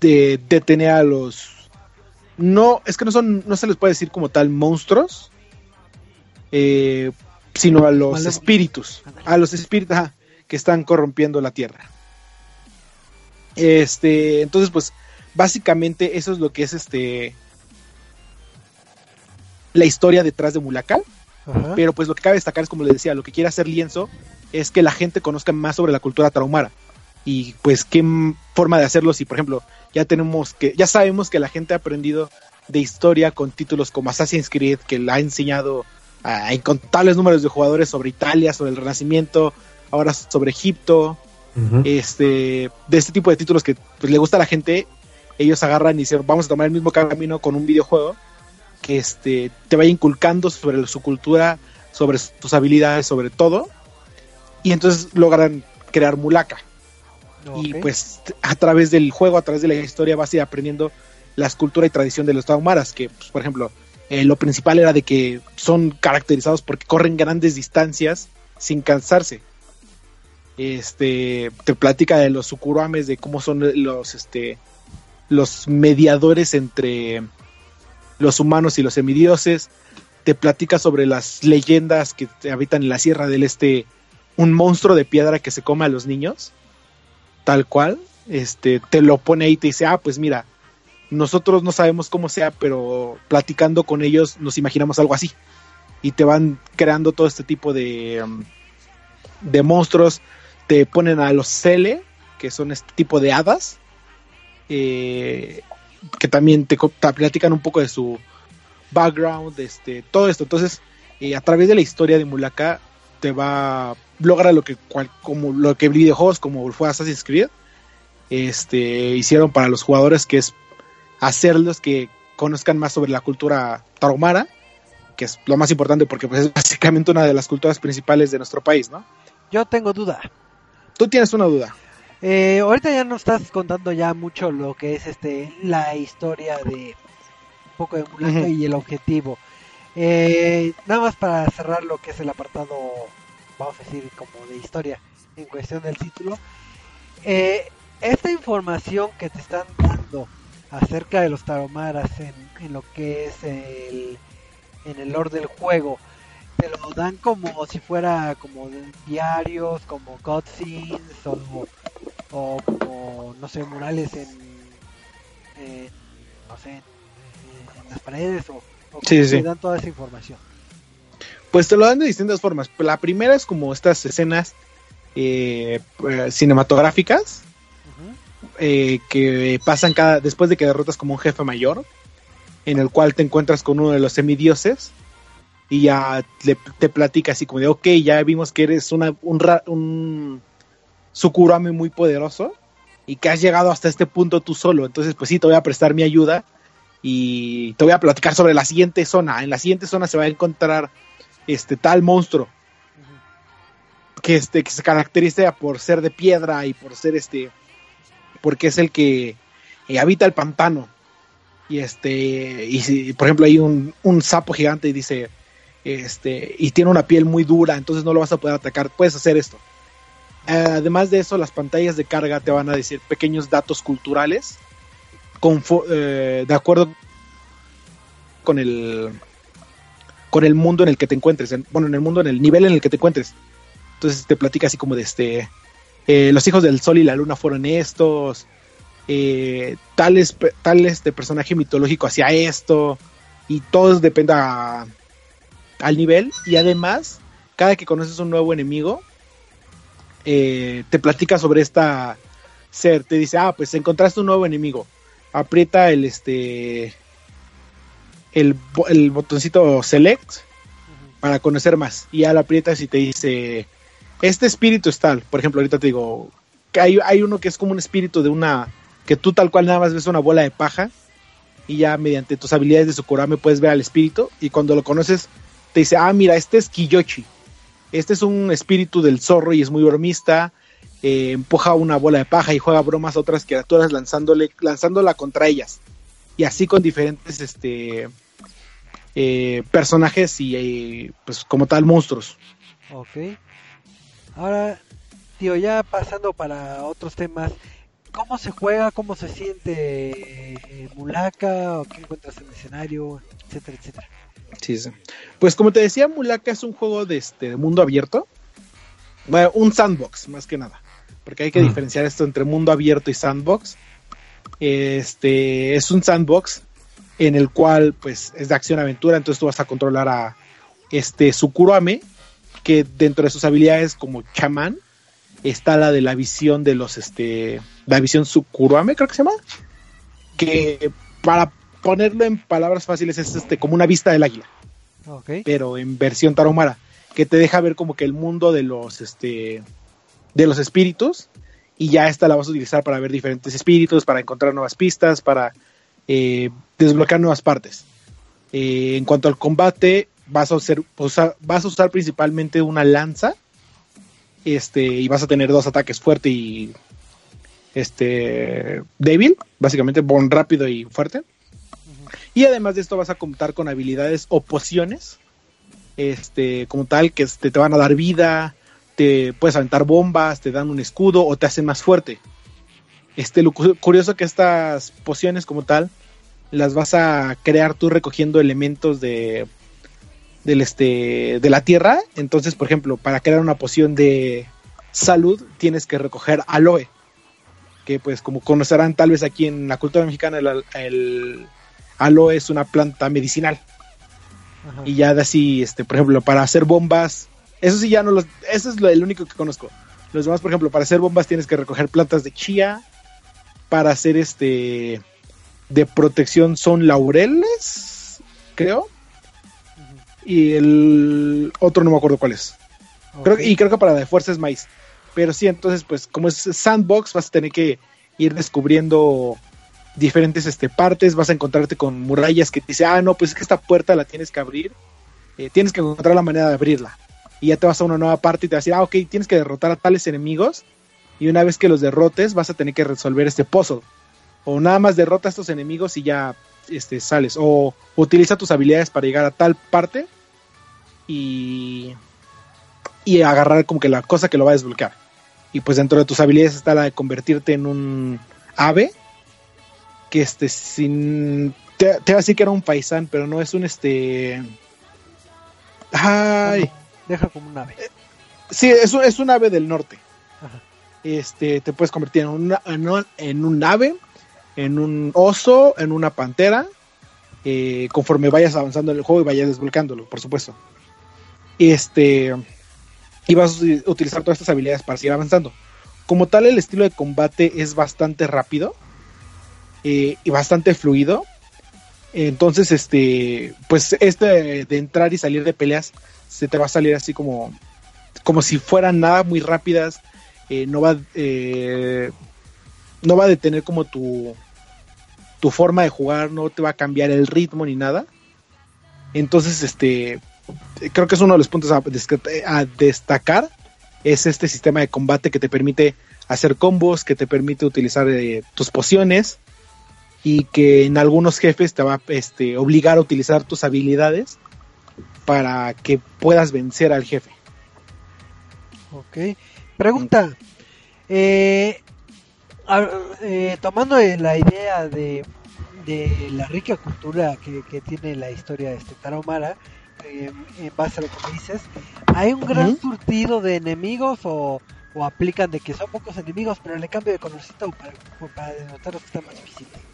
detener a los no es que no son no se les puede decir como tal monstruos eh, sino a los espíritus a los espíritus que están corrompiendo la tierra. Este entonces pues básicamente eso es lo que es este la historia detrás de Mulaka. Pero pues lo que cabe destacar es, como les decía, lo que quiere hacer Lienzo es que la gente conozca más sobre la cultura tarahumara. Y pues qué forma de hacerlo si, por ejemplo, ya tenemos que, ya sabemos que la gente ha aprendido de historia con títulos como Assassin's Creed, que le ha enseñado a incontables números de jugadores sobre Italia, sobre el Renacimiento, ahora sobre Egipto, este, de este tipo de títulos que pues, le gusta a la gente, ellos agarran y dicen, vamos a tomar el mismo camino con un videojuego que este, te vaya inculcando sobre su cultura, sobre sus habilidades, sobre todo. Y entonces logran crear Mulaka. Y pues a través del juego, a través de la historia, vas a ir aprendiendo la cultura y tradición de los Taumaras, que pues, por ejemplo, eh, lo principal era de que son caracterizados porque corren grandes distancias sin cansarse. Este te platica de los Sukuruames, de cómo son los este los mediadores entre los humanos y los semidioses, te platica sobre las leyendas que habitan en la Sierra del Este, un monstruo de piedra que se come a los niños, tal cual, este, te lo pone ahí y te dice, ah, pues mira, nosotros no sabemos cómo sea, pero platicando con ellos nos imaginamos algo así. Y te van creando todo este tipo de, um, de monstruos. Te ponen a los Cele, que son este tipo de hadas. Eh, que también te, platican un poco de su background, este, todo esto. Entonces, eh, a través de la historia de Mulaka te va logra lo que cual- como lo que videojuegos como fue Assassin's Creed este hicieron para los jugadores que es hacerlos que conozcan más sobre la cultura tarahumara que es lo más importante porque pues, es básicamente una de las culturas principales de nuestro país no Yo tengo duda. tú tienes una duda Eh, ahorita ya nos estás contando ya mucho lo que es este la historia de un poco de Ujú. y el objetivo. Eh, nada más para cerrar lo que es el apartado, vamos a decir, como de historia en cuestión del título. Eh, esta información que te están dando acerca de los taromaras en, en lo que es el, en el lore del juego, te lo dan como si fuera como diarios, como cutscenes o, o como, no sé, murales en, no sé, en, las paredes o, Sí, sí, te dan toda esa información. Pues te lo dan de distintas formas. La primera es como estas escenas eh, eh, cinematográficas eh, que pasan cada después de que derrotas como un jefe mayor, en el cual te encuentras con uno de los semidioses y ya le- te platica así como de, ok, ya vimos que eres una, un, ra- un Sukurame muy poderoso y que has llegado hasta este punto tú solo, entonces pues sí, te voy a prestar mi ayuda y te voy a platicar sobre la siguiente zona. En la siguiente zona se va a encontrar este tal monstruo que este que se caracteriza por ser de piedra y por ser este porque es el que eh, habita el pantano. Y este y si, por ejemplo hay un, un sapo gigante y dice este y tiene una piel muy dura entonces no lo vas a poder atacar. Puedes hacer esto además de eso las pantallas de carga te van a decir pequeños datos culturales eh, de acuerdo con el con el mundo en el que te encuentres en- bueno en el mundo en el nivel en el que te encuentres. Entonces te platica así como de este eh, los hijos del sol y la luna fueron estos eh, tales pe- tal este personaje mitológico hacía esto y todo depende al nivel. Y además cada que conoces un nuevo enemigo eh, te platica sobre esta ser te dice ah pues encontraste un nuevo enemigo aprieta el este el, el botoncito select para conocer más. Y ya lo aprietas y te dice este espíritu es tal por ejemplo ahorita te digo que hay, hay uno que es como un espíritu de una que tú tal cual nada más ves una bola de paja y ya mediante tus habilidades de Sukurame puedes ver al espíritu y cuando lo conoces te dice ah mira este es Kiyoshi este es un espíritu del zorro y es muy bromista eh, empuja una bola de paja y juega bromas a otras criaturas lanzándole lanzándola contra ellas y así con diferentes este eh, personajes y eh, pues como tal monstruos Ok. Ahora, tío, ya pasando para otros temas, ¿cómo se juega? ¿Cómo se siente Mulaka? ¿O qué encuentras en el escenario? Etcétera, etcétera. Sí, sí. Pues como te decía, Mulaka es un juego de, este, de mundo abierto. Bueno, un sandbox, más que nada. Porque hay que Mm. diferenciar esto entre mundo abierto y sandbox. Este es un sandbox en el cual pues es de acción aventura, entonces tú vas a controlar a este Sukuruame, que dentro de sus habilidades como chamán está la de la visión de los este la visión Sukuruame, creo que se llama, que para ponerlo en palabras fáciles es este como una vista del águila pero en versión tarahumara, que te deja ver como que el mundo de los este de los espíritus y ya esta la vas a utilizar para ver diferentes espíritus, para encontrar nuevas pistas, para eh, desbloquear nuevas partes. Eh, en cuanto al combate, vas a, usar- vas a usar principalmente una lanza este y vas a tener dos ataques fuerte y este débil, básicamente bon rápido y fuerte. Y además de esto vas a contar con habilidades o pociones, este, como tal, que este, te van a dar vida, te puedes aventar bombas, te dan un escudo o te hacen más fuerte. Este, lo cu- curioso que estas pociones como tal, las vas a crear tú recogiendo elementos de del este de la tierra. Entonces, por ejemplo, para crear una poción de salud tienes que recoger aloe, que pues como conocerán tal vez aquí en la cultura mexicana el, el aloe es una planta medicinal. Ajá. y ya de así este por ejemplo para hacer bombas eso sí ya no los eso es lo, el único que conozco. Los demás por ejemplo para hacer bombas tienes que recoger plantas de chía para hacer este de protección son laureles creo. Y el otro no me acuerdo cuál es. Creo, y creo que para la de fuerza es maíz. Pero sí, entonces, pues, como es sandbox, vas a tener que ir descubriendo diferentes este, partes. Vas a encontrarte con murallas que te dice, ah, no, pues es que esta puerta la tienes que abrir. eh, tienes que encontrar la manera de abrirla. Y ya te vas a una nueva parte y te va a decir, ah, ok, tienes que derrotar a tales enemigos. Y una vez que los derrotes, vas a tener que resolver este puzzle. O nada más derrota a estos enemigos y ya este, sales. O utiliza tus habilidades para llegar a tal parte. Y y agarrar como que la cosa que lo va a desbloquear. Y pues dentro de tus habilidades está la de convertirte en un ave. Que este, sin. Te, te iba a decir que era un paisán, pero no es un este. Ay. Deja como un ave. Sí, es un, es un ave del norte. Ajá. Este, te puedes convertir en, una, en, un, en un ave, en un oso, en una pantera, eh, conforme vayas avanzando en el juego y vayas desbloqueándolo, por supuesto. Este, y vas a utilizar todas estas habilidades para seguir avanzando. Como tal, el estilo de combate es bastante rápido eh, y bastante fluido. Entonces, este, pues este de entrar y salir de peleas se te va a salir así como, como si fueran nada muy rápidas. eh, no va, eh, no va a detener como tu, tu forma de jugar, no te va a cambiar el ritmo ni nada. Entonces, este, creo que es uno de los puntos a, destacar es este sistema de combate que te permite hacer combos, que te permite utilizar eh, tus pociones y que en algunos jefes te va a este, obligar a utilizar tus habilidades para que puedas vencer al jefe. Ok. Pregunta. Eh, a- eh, tomando la idea de, de la rica cultura que, que tiene la historia de este Tarahumara, eh, en base a lo que dices, ¿hay un gran surtido de enemigos o, o aplican de que son pocos enemigos, pero le cambio de colorcito para, para denotar los que están más difíciles?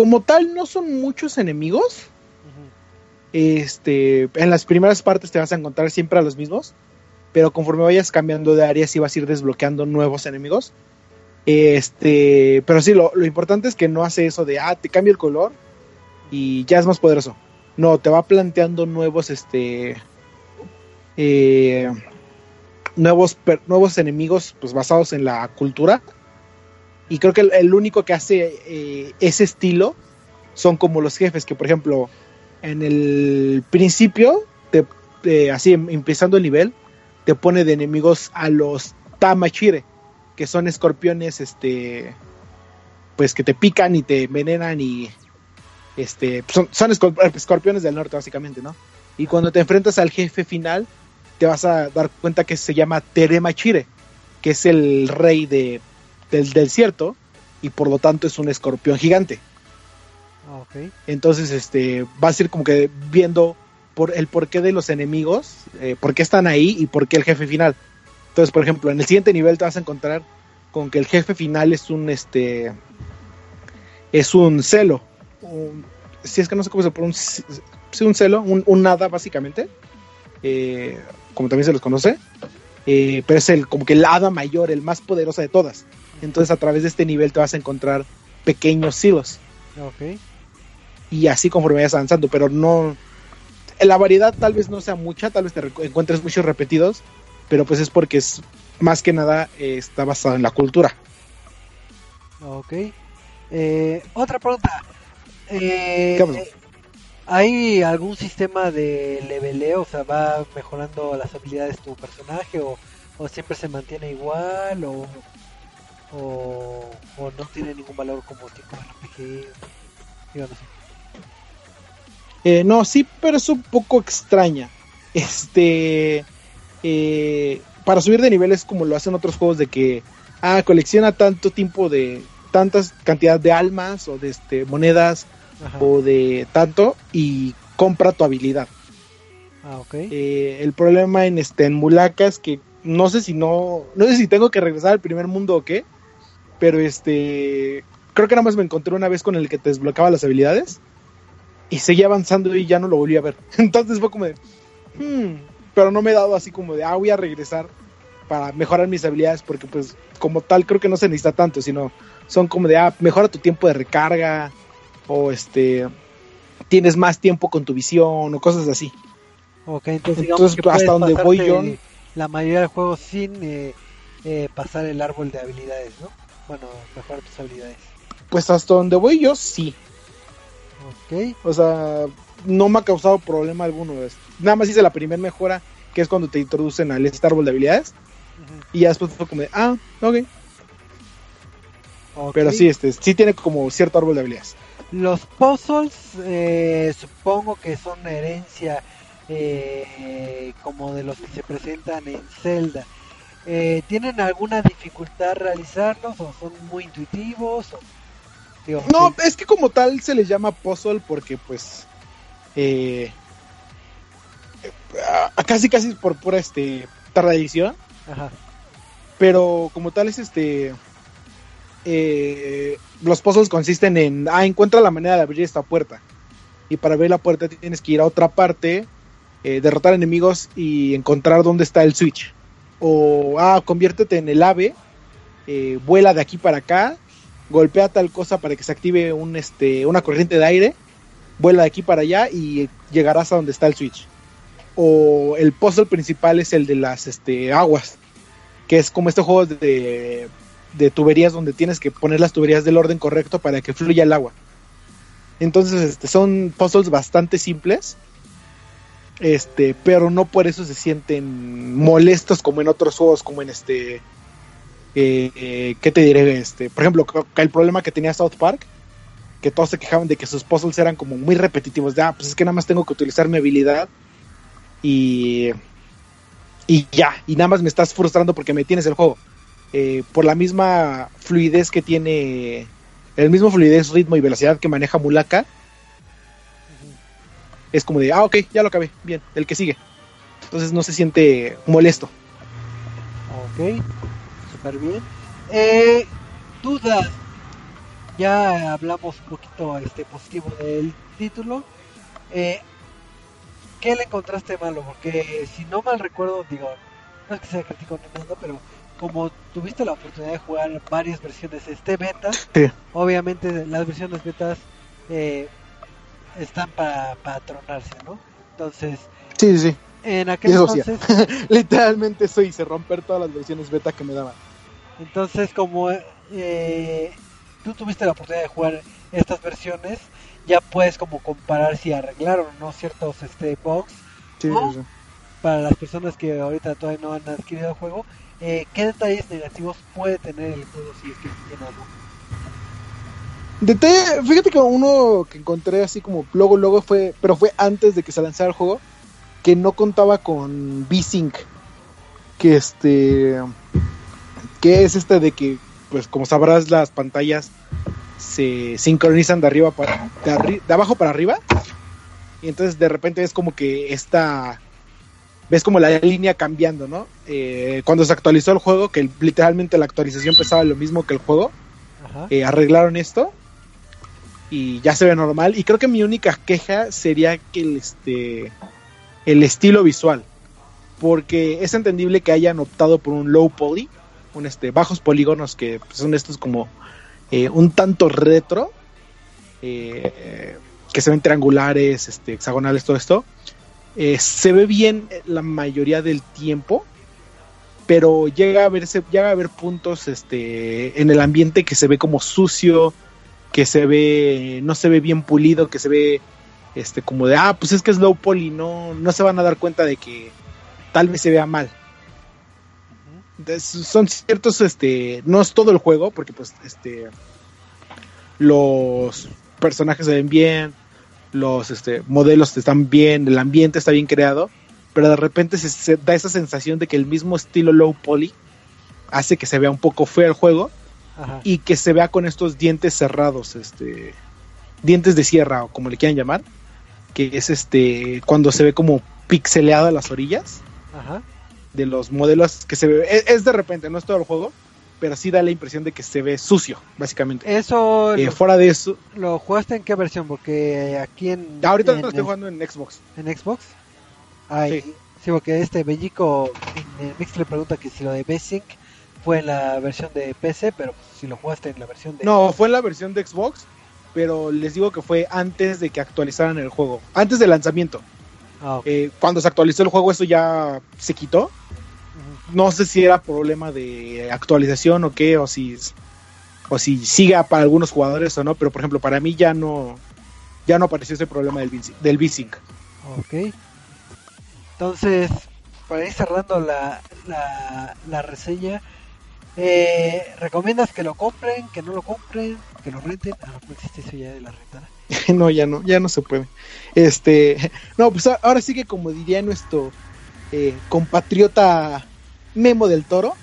Como tal, no son muchos enemigos. Este, en las primeras partes te vas a encontrar siempre a los mismos, pero conforme vayas cambiando de áreas y vas a ir desbloqueando nuevos enemigos. Este, pero sí, lo, importante es que no hace eso de, ah, te cambio el color y ya es más poderoso. No, te va planteando nuevos, este, eh, nuevos, nuevos enemigos, pues basados en la cultura. Y creo que el, único que hace eh, ese estilo son como los jefes, que por ejemplo, en el principio, te, así em- empezando el nivel, te pone de enemigos a los Tamashire, que son escorpiones, este, pues que te pican y te envenenan y, este, son, son escor- escorpiones del norte básicamente, ¿no? Y cuando te enfrentas al jefe final, te vas a dar cuenta que se llama Teremachire, que es el rey de, del desierto y por lo tanto es un escorpión gigante. Ah, ok. Entonces, este, vas a ir como que viendo por el porqué de los enemigos, eh, por qué están ahí y por qué el jefe final. Entonces, por ejemplo, en el siguiente nivel te vas a encontrar con que el jefe final es un, este, es un celo. Un- si es que no sé cómo se pronuncia, sí, un celo, un, un nada básicamente, eh, como también se los conoce, eh, pero es el, como que el hada mayor, el más poderoso de todas. Entonces, a través de este nivel te vas a encontrar pequeños silos Ok. y así conforme vayas avanzando, pero no la variedad tal vez no sea mucha, tal vez te encuentres muchos repetidos, pero pues es porque es más que nada eh, está basado en la cultura. Ok. Eh, otra pregunta. Eh. ¿Hay algún sistema de leveleo? O sea, ¿va mejorando las habilidades tu personaje? ¿O, o siempre se mantiene igual? ¿O, o, o no tiene ningún valor como tipo RPG? Digo, no sé. Eh, no, sí, pero es un poco extraña. Este eh, para subir de nivel es como lo hacen otros juegos de que ah, colecciona tanto tiempo de tantas cantidad de almas o de este monedas Ajá. o de tanto y compra tu habilidad. Ah, ok. Eh, el problema en este en Mulaka es que no sé si no no sé si tengo que regresar al primer mundo o qué, pero este creo que nada más me encontré una vez con el que te desbloqueaba las habilidades y seguía avanzando y ya no lo volví a ver. (laughs) Entonces fue como de "Hmm", pero no me he dado así como de ah voy a regresar para mejorar mis habilidades porque pues como tal creo que no se necesita tanto, sino son como de ah mejora tu tiempo de recarga o este tienes más tiempo con tu visión o cosas así. Ok, entonces, que hasta donde voy yo- La mayoría del juego sin eh, eh, pasar el árbol de habilidades, ¿no? Bueno, mejorar tus habilidades. Pues hasta donde voy yo, sí. Ok, O sea, no me ha causado problema alguno. Nada más hice la primera mejora, que es cuando te introducen al este árbol de habilidades. Y ya después fue como de, ah, ok. ok. Pero sí, este, sí tiene como cierto árbol de habilidades. Los puzzles, eh, supongo que son herencia eh, como de los que se presentan en Zelda. Eh, ¿Tienen alguna dificultad realizarlos o son muy intuitivos? O, digo, No, sí, es que como tal se les llama puzzle porque pues eh, ah, casi casi por pura este tradición, ajá, pero como tal es este eh, los puzzles consisten en ah encuentra la manera de abrir esta puerta. Y para abrir la puerta tienes que ir a otra parte, eh, derrotar enemigos y encontrar dónde está el switch o ah conviértete en el ave, eh, vuela de aquí para acá golpea tal cosa para que se active un, este, una corriente de aire, vuela de aquí para allá y llegarás a donde está el switch. O el puzzle principal es el de las este, aguas, que es como este juego de, de tuberías donde tienes que poner las tuberías del orden correcto para que fluya el agua. Entonces este, son puzzles bastante simples, este, pero no por eso se sienten molestos como en otros juegos, como en este eh, eh, ¿qué te diré? Este, por ejemplo, el problema que tenía South Park, que todos se quejaban de que sus puzzles eran como muy repetitivos, de, ah, pues es que nada más tengo que utilizar mi habilidad y, y ya, y nada más me estás frustrando porque me tienes el juego. Eh, por la misma fluidez que tiene, el mismo fluidez, ritmo y velocidad que maneja Mulaka, es como de, ah, ok, ya lo acabé, bien, el que sigue. Entonces no se siente molesto. ok, súper bien. Eh, dudas, ya hablamos un poquito este positivo del título. Eh, ¿Qué le encontraste malo? Porque si no mal recuerdo, digo, no es que sea crítico ni nada, pero como tuviste la oportunidad de jugar varias versiones de este beta, Sí. obviamente las versiones betas eh, están para, para tronarse, ¿no? Entonces, Sí, sí, sí. en aquel Eso sí. entonces, (laughs) Literalmente eso hice romper todas las versiones beta que me daban. entonces como eh, tú tuviste la oportunidad de jugar estas versiones, ya puedes como comparar si arreglaron o no ciertos este bugs Sí, sí, sí. para las personas que ahorita todavía no han adquirido el juego. Eh, ¿Qué detalles negativos puede tener el juego si es que tiene algo? Detalle- fíjate que uno que encontré así como luego luego fue, pero fue antes de que se lanzara el juego, que no contaba con V-Sync, que este, que es este de que, pues como sabrás las pantallas se sincronizan de arriba para, de, arri- de abajo para arriba, y entonces de repente es como que esta, ves como la línea cambiando, ¿no? Eh, cuando se actualizó el juego, que literalmente la actualización pesaba lo mismo que el juego, Ajá. eh, arreglaron esto y ya se ve normal. Y creo que mi única queja sería que el, este, el estilo visual, porque es entendible que hayan optado por un low poly, un este, bajos polígonos que pues, son estos como eh, un tanto retro, eh, que se ven triangulares, este, hexagonales, todo esto. Eh, se ve bien la mayoría del tiempo, pero llega a verse, llega a haber puntos este, en el ambiente que se ve como sucio, que se ve, no se ve bien pulido, que se ve este como de ah, pues es que es low poly, no, no se van a dar cuenta de que tal vez se vea mal. Son ciertos, este, no es todo el juego, porque pues este los personajes se ven bien, los este, modelos están bien, el ambiente está bien creado, pero de repente se, se da esa sensación de que el mismo estilo low poly hace que se vea un poco feo el juego Ajá. y que se vea con estos dientes cerrados, este dientes de sierra o como le quieran llamar, que es este cuando se ve como pixeleado a las orillas Ajá. de los modelos que se ve es, es de repente, no es todo el juego, pero sí da la impresión de que se ve sucio, básicamente. Eso Eh, lo, fuera de eso, lo jugaste en qué versión? Porque aquí en ahorita en, lo estoy jugando en Xbox. en Xbox. Ay, Sí. sí. porque este Bellico en el Mix le pregunta que si lo de B-Sync fue en la versión de PC, pero si lo jugaste en la versión de No, fue en la versión de Xbox, pero les digo que fue antes de que actualizaran el juego, antes del lanzamiento. Ah. Eh, cuando se actualizó el juego eso ya se quitó. No sé si era problema de actualización o qué, o si, o si siga para algunos jugadores o no, pero por ejemplo para mí ya no, ya no apareció ese problema del, del VSync. Ok. Entonces, para ir cerrando la, la, la reseña, eh, ¿recomiendas que lo compren, que no lo compren, que lo renten? Ah, no existe eso ya de la renta. (laughs) no, ya no, ya no se puede. Este, (laughs) no, pues ahora sí que como diría nuestro eh, compatriota Memo del Toro,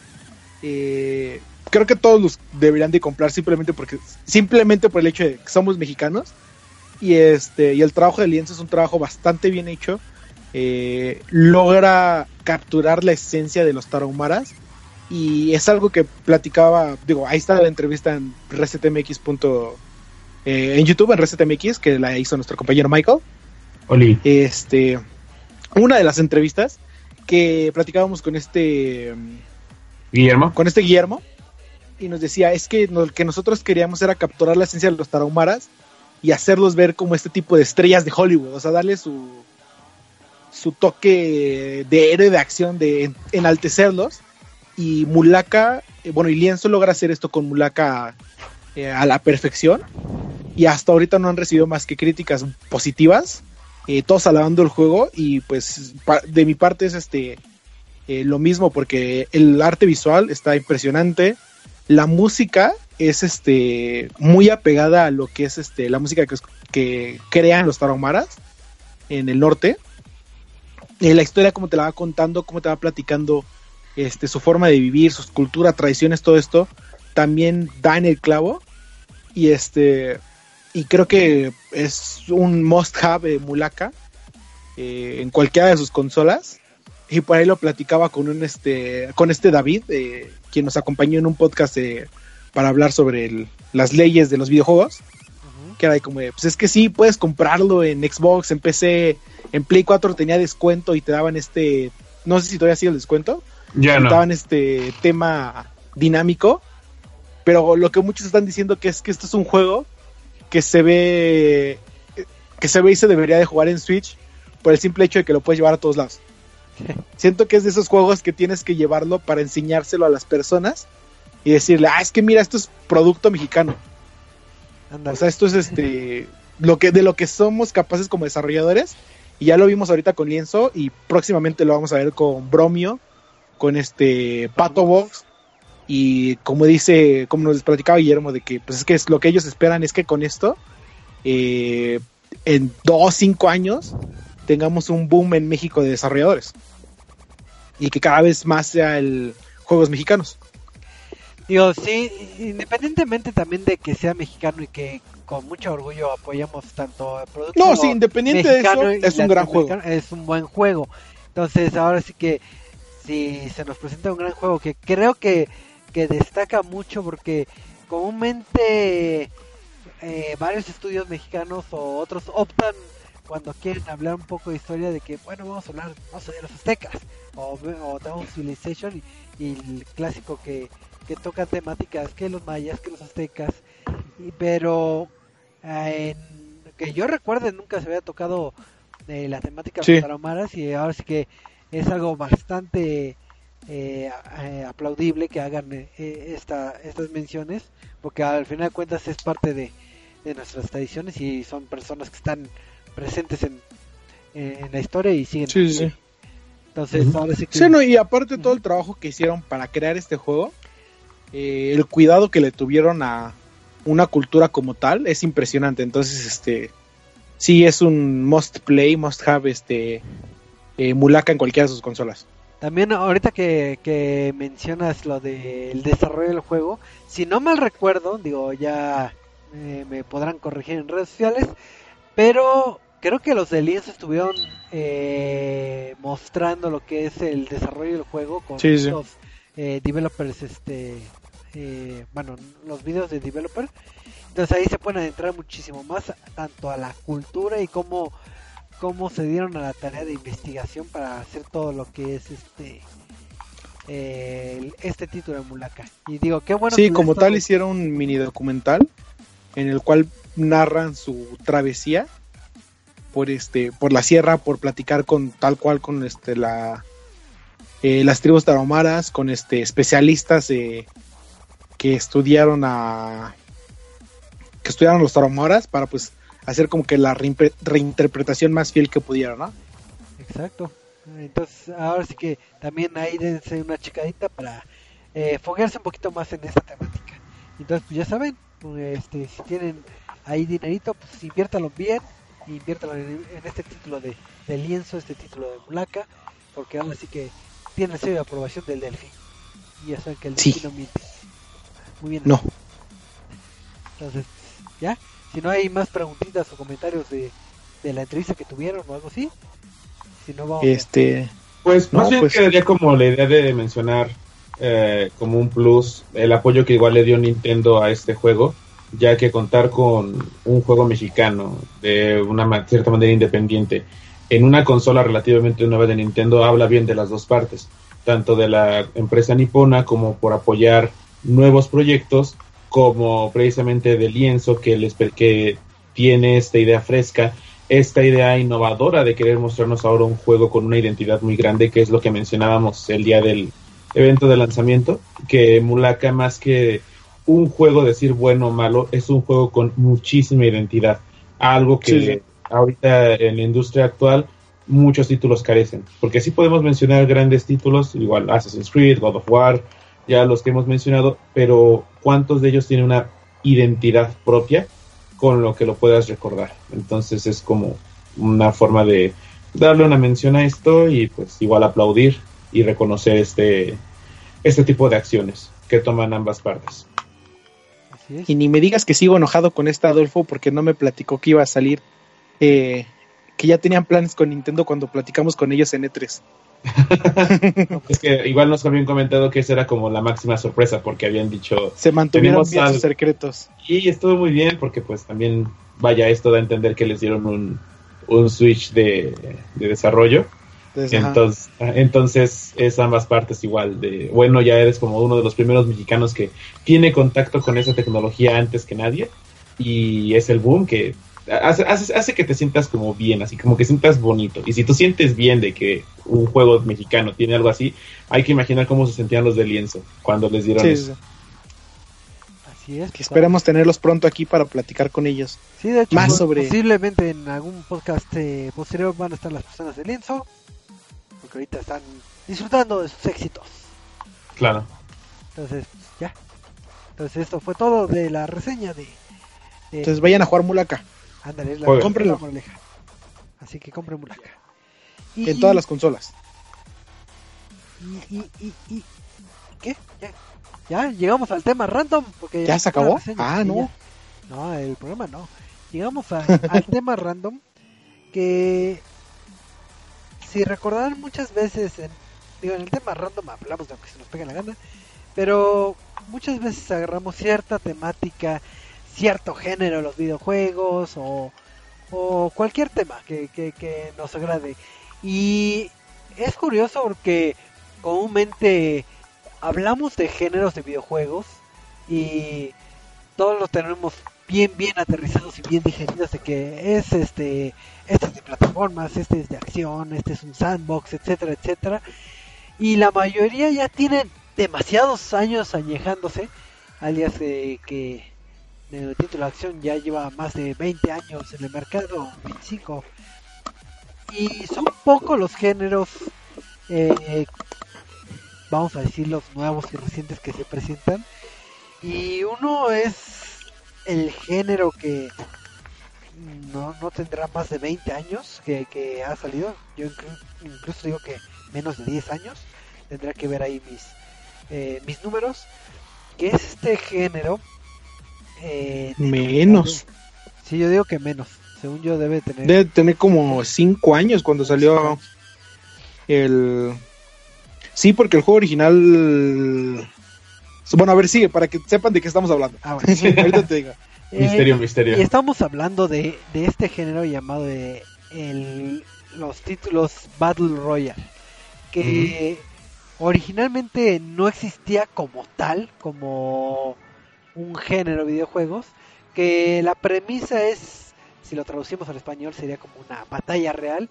eh, creo que todos los deberían de comprar simplemente porque, simplemente por el hecho de que somos mexicanos y este, y el trabajo de Lienzo es un trabajo bastante bien hecho. eh, logra capturar la esencia de los tarahumaras y es algo que platicaba, digo, ahí está la entrevista en resetmx. eh, en YouTube, en ResetMX, que la hizo nuestro compañero Michael. Oli. Este, una de las entrevistas que platicábamos con este, Guillermo. con este Guillermo y nos decía, es que lo que nosotros queríamos era capturar la esencia de los tarahumaras y hacerlos ver como este tipo de estrellas de Hollywood, o sea, darle su su toque de héroe de acción, de en- enaltecerlos. Y Mulaka, eh, bueno, y Lienzo logra hacer esto con Mulaka eh, a la perfección. Y hasta ahorita no han recibido más que críticas positivas. eh, todos alabando el juego. Y pues de mi parte es este lo mismo porque el arte visual está impresionante. La música es este muy apegada a lo que es este la música que, crean los tarahumaras en el norte. Eh, la historia como te la va contando, cómo te va platicando este su forma de vivir, sus culturas, tradiciones, todo esto también da en el clavo. Y este y creo que es un must have de Mulaka eh, en cualquiera de sus consolas. Y por ahí lo platicaba con un este con este David eh, quien nos acompañó en un podcast eh, para hablar sobre el- las leyes de los videojuegos. Que era de como pues es que sí puedes comprarlo en Xbox en PC en Play 4 tenía descuento y te daban este no sé si todavía sigue el descuento Ya no. daban este tema dinámico pero lo que muchos están diciendo que es que esto es un juego que se ve que se ve y se debería de jugar en Switch por el simple hecho de que lo puedes llevar a todos lados. (laughs) Siento que es de esos juegos que tienes que llevarlo para enseñárselo a las personas y decirle, ah, es que mira, esto es producto mexicano. O sea, esto es este lo que de lo que somos capaces como desarrolladores y ya lo vimos ahorita con Lienzo y próximamente lo vamos a ver con Bromio, con este Pato Box y como dice, como nos platicaba Guillermo de que pues es que es lo que ellos esperan es que con esto eh, en dos cinco años tengamos un boom en México de desarrolladores y que cada vez más sea el juegos mexicanos. Digo, sí, independientemente también de que sea mexicano y que con mucho orgullo apoyamos tanto el producto No, sí, independiente de eso, es un gran juego. Es un buen juego. Entonces, ahora sí que si se nos presenta un gran juego que creo que, que destaca mucho porque comúnmente eh, varios estudios mexicanos o otros optan cuando quieren hablar un poco de historia de que, bueno, vamos a hablar, no sé, de los aztecas o, o tenemos Civilization y, y el clásico que, que toca temáticas que los mayas, que los aztecas, y- pero eh, en- que yo recuerde nunca se había tocado eh, la temática de los tarahumaras y ahora sí que es algo bastante eh, eh, aplaudible que hagan eh, esta, estas menciones porque al final de cuentas es parte de, de nuestras tradiciones y son personas que están presentes en, en la historia y siguen Sí, sí, sí. entonces ahora sí que Sí, no, y aparte todo el trabajo que hicieron para crear este juego, eh, el cuidado que le tuvieron a una cultura como tal es impresionante. Entonces, este, sí es un must play, must have, este, eh, Mulaka en cualquiera de sus consolas. También ahorita que, que mencionas lo del desarrollo del juego, si no mal recuerdo, digo, ya eh, me podrán corregir en redes sociales, pero creo que los de Lienzo estuvieron eh, mostrando lo que es el desarrollo del juego con Sí, sí. los eh, developers, este, eh, bueno, los videos de developer. Entonces ahí se pueden adentrar muchísimo más tanto a la cultura y cómo cómo se dieron a la tarea de investigación para hacer todo lo que es este eh, este título de Mulaka. Y digo, qué bueno sí, que como tal hicieron un mini documental en el cual narran su travesía por este, por la sierra, por platicar con tal cual con este la eh, las tribus tarahumaras, con este especialistas eh, que estudiaron a que estudiaron los tarahumaras para pues hacer como que la reinterpretación más fiel que pudieran, ¿no? Exacto. Entonces, ahora sí que también ahí dense una chicadita para eh, foguearse un poquito más en esta temática. Entonces, pues ya saben, pues, este, si tienen ahí dinerito, pues inviértalo bien, inviértalo en, en este título de, de lienzo, este título de mulaca, porque ahora sí que tiene el sello de aprobación del Delphi. Y ya saben que el Sí. Delphi no miente. Muy bien. No. Entonces, ya, si no hay más preguntitas o comentarios de, de la entrevista que tuvieron o algo así, si no vamos a- Este, Pues No, más bien pues- quedaría como la idea de mencionar eh, como un plus el apoyo que igual le dio Nintendo a este juego, ya que contar con un juego mexicano de una ma- cierta manera independiente en una consola relativamente nueva de Nintendo habla bien de las dos partes, tanto de la empresa nipona como por apoyar nuevos proyectos, como precisamente de Lienzo que les que tiene esta idea fresca esta idea innovadora de querer mostrarnos ahora un juego con una identidad muy grande, que es lo que mencionábamos el día del evento de lanzamiento, que Mulaka más que un juego decir bueno o malo, es un juego con muchísima identidad, algo que sí. ahorita en la industria actual muchos títulos carecen, porque sí podemos mencionar grandes títulos, igual Assassin's Creed, God of War, ya los que hemos mencionado, pero ¿cuántos de ellos tienen una identidad propia? con lo que lo puedas recordar. Entonces es como una forma de darle una mención a esto y pues igual aplaudir y reconocer este, este tipo de acciones que toman ambas partes. Y ni me digas que sigo enojado con este Adolfo porque no me platicó que iba a salir, eh, que ya tenían planes con Nintendo cuando platicamos con ellos en E E3. (laughs) Es que igual nos habían comentado que esa era como la máxima sorpresa porque habían dicho Se mantuvieron Tenemos bien al- sus secretos. y estuvo muy bien porque pues también vaya esto da a entender que les dieron un, un switch de, de desarrollo. Entonces, entonces es ambas partes igual de, bueno, ya eres como uno de los primeros mexicanos que tiene contacto con esa tecnología antes que nadie y es el boom que hace, hace, hace que te sientas como bien, así como que sientas bonito. Y si tú sientes bien de que un juego mexicano tiene algo así, hay que imaginar cómo se sentían los de lienzo cuando les dieron Sí, eso. sí, Así es. que esperamos tenerlos pronto aquí para platicar con ellos. Sí, de hecho, Más pues, sobre- posiblemente en algún podcast eh, posterior van a estar las personas de lienzo, porque ahorita están disfrutando de sus éxitos. Claro. Entonces, ya. Entonces, esto fue todo de la reseña de. de Entonces vayan a jugar Mulaka ándale, es la la moraleja. Así que compren Mulaka. Y, en todas las consolas. Y, y, y, y- ¿Qué? Ya, ya llegamos al tema random. Porque ¿Ya se acabó? Ah, no. ya. No, el programa no. Llegamos a- al (laughs) tema random. Que si recordarán muchas veces, en, digo, en el tema random hablamos de lo que se nos pega la gana. Pero muchas veces agarramos cierta temática, cierto género los videojuegos o, cualquier tema que, que, que nos agrade. Y es curioso porque comúnmente hablamos de géneros de videojuegos y todos los tenemos bien bien aterrizados y bien digeridos de que es este este es de plataformas, este es de acción, este es un sandbox, etcétera, etcétera. Y la mayoría ya tienen demasiados años añejándose, alias eh, que el título de acción ya lleva más de 20 años en el mercado, 25. Y son pocos los géneros, eh, vamos a decir los nuevos y recientes que se presentan. Y uno es el género que no, no tendrá más de 20 años que, que ha salido. Yo inclu- incluso digo que menos de 10 años. Tendrá que ver ahí mis, eh, mis números. Que es este género. Eh, Menos. Sí, yo digo que menos. Según yo debe tener. Debe tener como 5 años cuando salió el... Sí, porque el juego original... Bueno, a ver, sigue, para que sepan de qué estamos hablando. Ah, bueno. (laughs) Ahorita te digo. Eh, Misterio, misterio. Y estamos hablando de, de este género llamado de el, los títulos Battle Royale, que originalmente no existía como tal, como un género de videojuegos, que la premisa es si lo traducimos al español sería como una batalla real,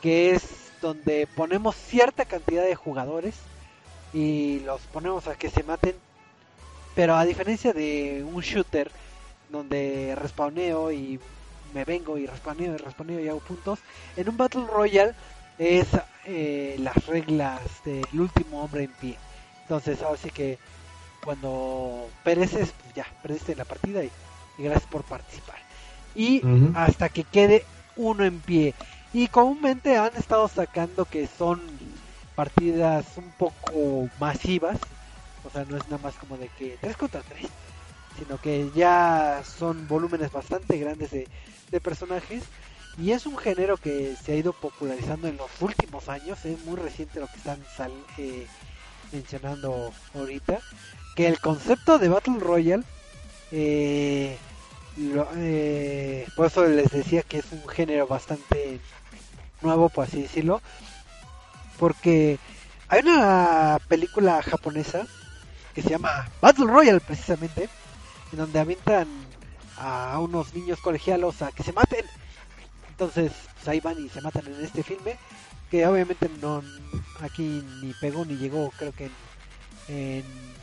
que es donde ponemos cierta cantidad de jugadores y los ponemos a que se maten, pero a diferencia de un shooter donde respawneo y me vengo y respawneo y respawneo y hago puntos, en un Battle Royale es eh, las reglas del último hombre en pie. Entonces, ahora que cuando pereces, pues ya, perdiste la partida y, y gracias por participar. Y hasta que quede uno en pie. Y comúnmente han estado sacando que son partidas un poco masivas. O sea, no es nada más como de que 3 contra 3. Sino que ya son volúmenes bastante grandes de, de personajes. Y es un género que se ha ido popularizando en los últimos años. Es muy reciente lo que están sal- eh, mencionando ahorita. Que el concepto de Battle Royale eh, lo- eh, por eso les decía que es un género bastante nuevo, por así decirlo. Porque hay una película japonesa que se llama Battle Royale, precisamente, en donde avientan a unos niños colegialos a que se maten. Entonces, pues ahí van y se matan en este filme, que obviamente no aquí ni pegó ni llegó, creo que en, en-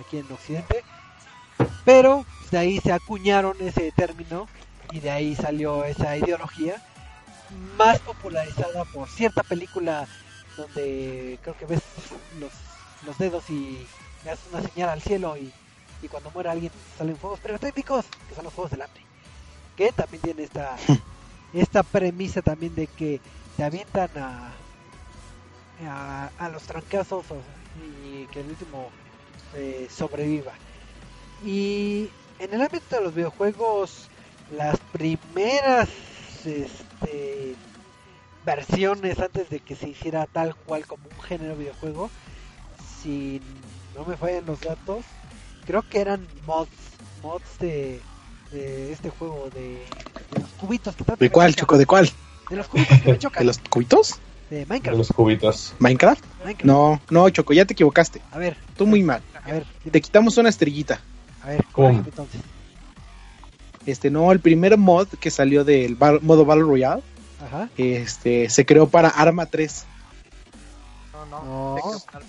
aquí en Occidente. Pero de ahí se acuñaron ese término y de ahí salió esa ideología más popularizada por cierta película donde creo que ves los, los dedos y le haces una señal al cielo y, y cuando muere alguien salen fuegos pirotécnicos, que son los juegos del hambre. Que también tiene esta, (laughs) esta premisa también de que te avientan a, a, a los trancazos y que el último eh, sobreviva. Y en el ámbito de los videojuegos, las primeras este, versiones antes de que se hiciera tal cual como un género videojuego, si no me fallan los datos, creo que eran mods, mods de, de este juego de, de los cubitos. Que tanto ¿De cuál. Choco? ¿De cuál? De los cubitos que me (laughs) chocan. ¿De los cubitos? De De Minecraft. los cubitos. ¿Minecraft? Minecraft. No, no, Choco, ya te equivocaste. A ver, Tú muy mal. A ver, Te quitamos una estrellita. a ver, ¿Cómo? entonces. Este, no, el primer mod que salió del bar- modo Battle Royale, Ajá. este, se creó para Arma 3. No, no.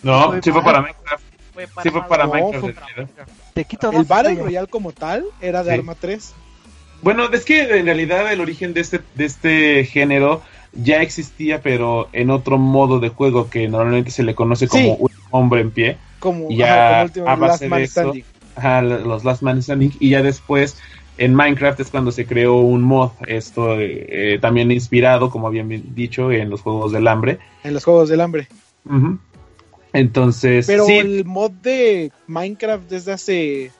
No. No, sí fue para- para Minecraft. fue Sí fue para No, Minecraft. fue realidad. Te quito El Battle estrellas. Royale como tal era de Sí. Arma 3. Bueno, es que en realidad el origen de este, de este género ya existía, pero en otro modo de juego que normalmente se le conoce como Sí. un hombre en pie. Como, ya ajá, como último a base Last Man de eso, Standing. Ajá, los Last Man Standing. Y ya después en Minecraft es cuando se creó un mod, esto eh, también inspirado, como habían dicho, en los Juegos del Hambre. En los Juegos del Hambre. Entonces, Pero sí, el mod de Minecraft desde hace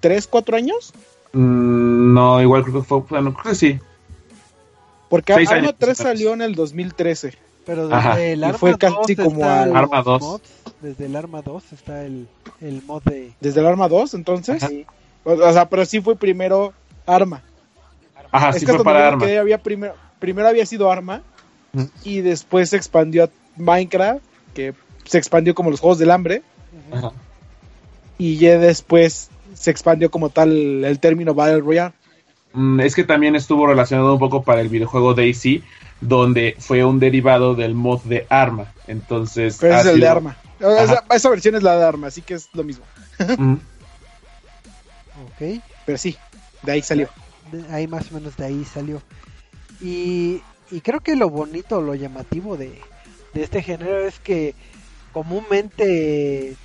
3, 4 años. mm, no, igual creo que fue, bueno, creo que sí. Porque Seis Arma años, 3 más o menos. salió en el 2013. Pero desde Ajá. el Y Arma fue 2 casi como está al- el Arma 2. mods, desde el Arma 2 está el, el mod de... Desde el Arma 2, entonces. Ajá. O, o sea, pero sí fue primero Arma. Ajá, es sí que fue para Arma. había primero, primero había sido Arma Ujú. y después se expandió a Minecraft, que se expandió como los Juegos del Hambre Ajá. y ya después se expandió como tal el término Battle Royale. Mm, Es que también estuvo relacionado un poco para el videojuego Daisy, donde fue un derivado del mod de Arma. Entonces, Pero es el de Arma. Esa versión es la de Arma, así que es lo mismo. Mm, Ok. Pero sí, de ahí salió. de- ahí más o menos de ahí salió. Y, y creo que lo bonito, lo llamativo de, de este género es que comúnmente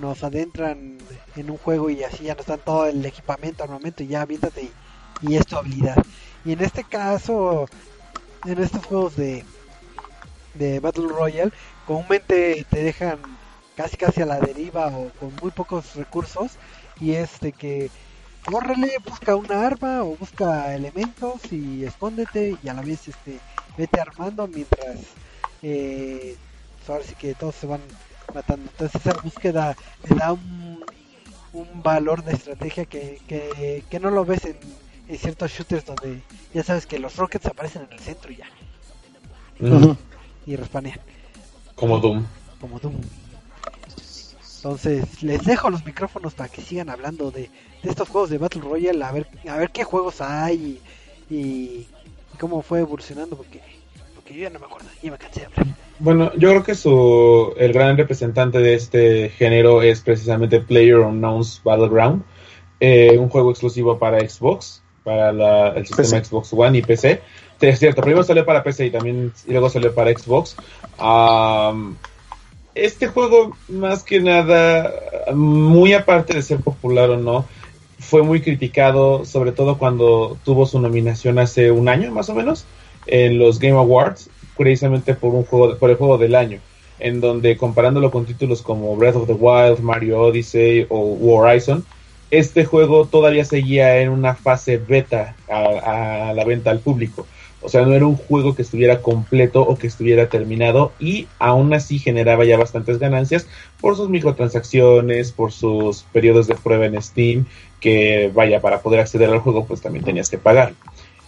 nos adentran en un juego y así ya nos dan todo el equipamiento al momento y ya aviéntate y, y es tu habilidad. Y en este caso, en estos juegos de, de Battle Royale, comúnmente te dejan casi casi a la deriva o con muy pocos recursos y es de que córrele, busca una arma o busca elementos y escóndete y a la vez este vete armando mientras eh, pues ahora sí que todos se van matando. Entonces esa búsqueda le da un, un valor de estrategia que, que, que no lo ves en, en ciertos shooters donde ya sabes que los rockets aparecen en el centro y ya mm, y respanean Como Doom. como Doom. Entonces, les dejo los micrófonos para que sigan hablando de, de estos juegos de Battle Royale, a ver, a ver qué juegos hay y, y cómo fue evolucionando, porque, porque yo ya no me acuerdo, ya me cansé de hablar. Bueno, yo creo que su, el gran representante de este género es precisamente Player Unknown's Battleground, eh, un juego exclusivo para Xbox, para la- el sistema PC. Xbox One y PC. Sí, Es cierto, primero salió para PC y también y luego salió para Xbox. Am, este juego, más que nada, muy aparte de ser popular o no, fue muy criticado, sobre todo cuando tuvo su nominación hace un año más o menos en los Game Awards, precisamente por un juego, por el juego del año, en donde comparándolo con títulos como Breath of the Wild, Mario Odyssey o Horizon, este juego todavía seguía en una fase beta a, a la venta al público. O sea, no era un juego que estuviera completo o que estuviera terminado y aún así generaba ya bastantes ganancias por sus microtransacciones, por sus periodos de prueba en Steam, que vaya, para poder acceder al juego pues también tenías que pagar.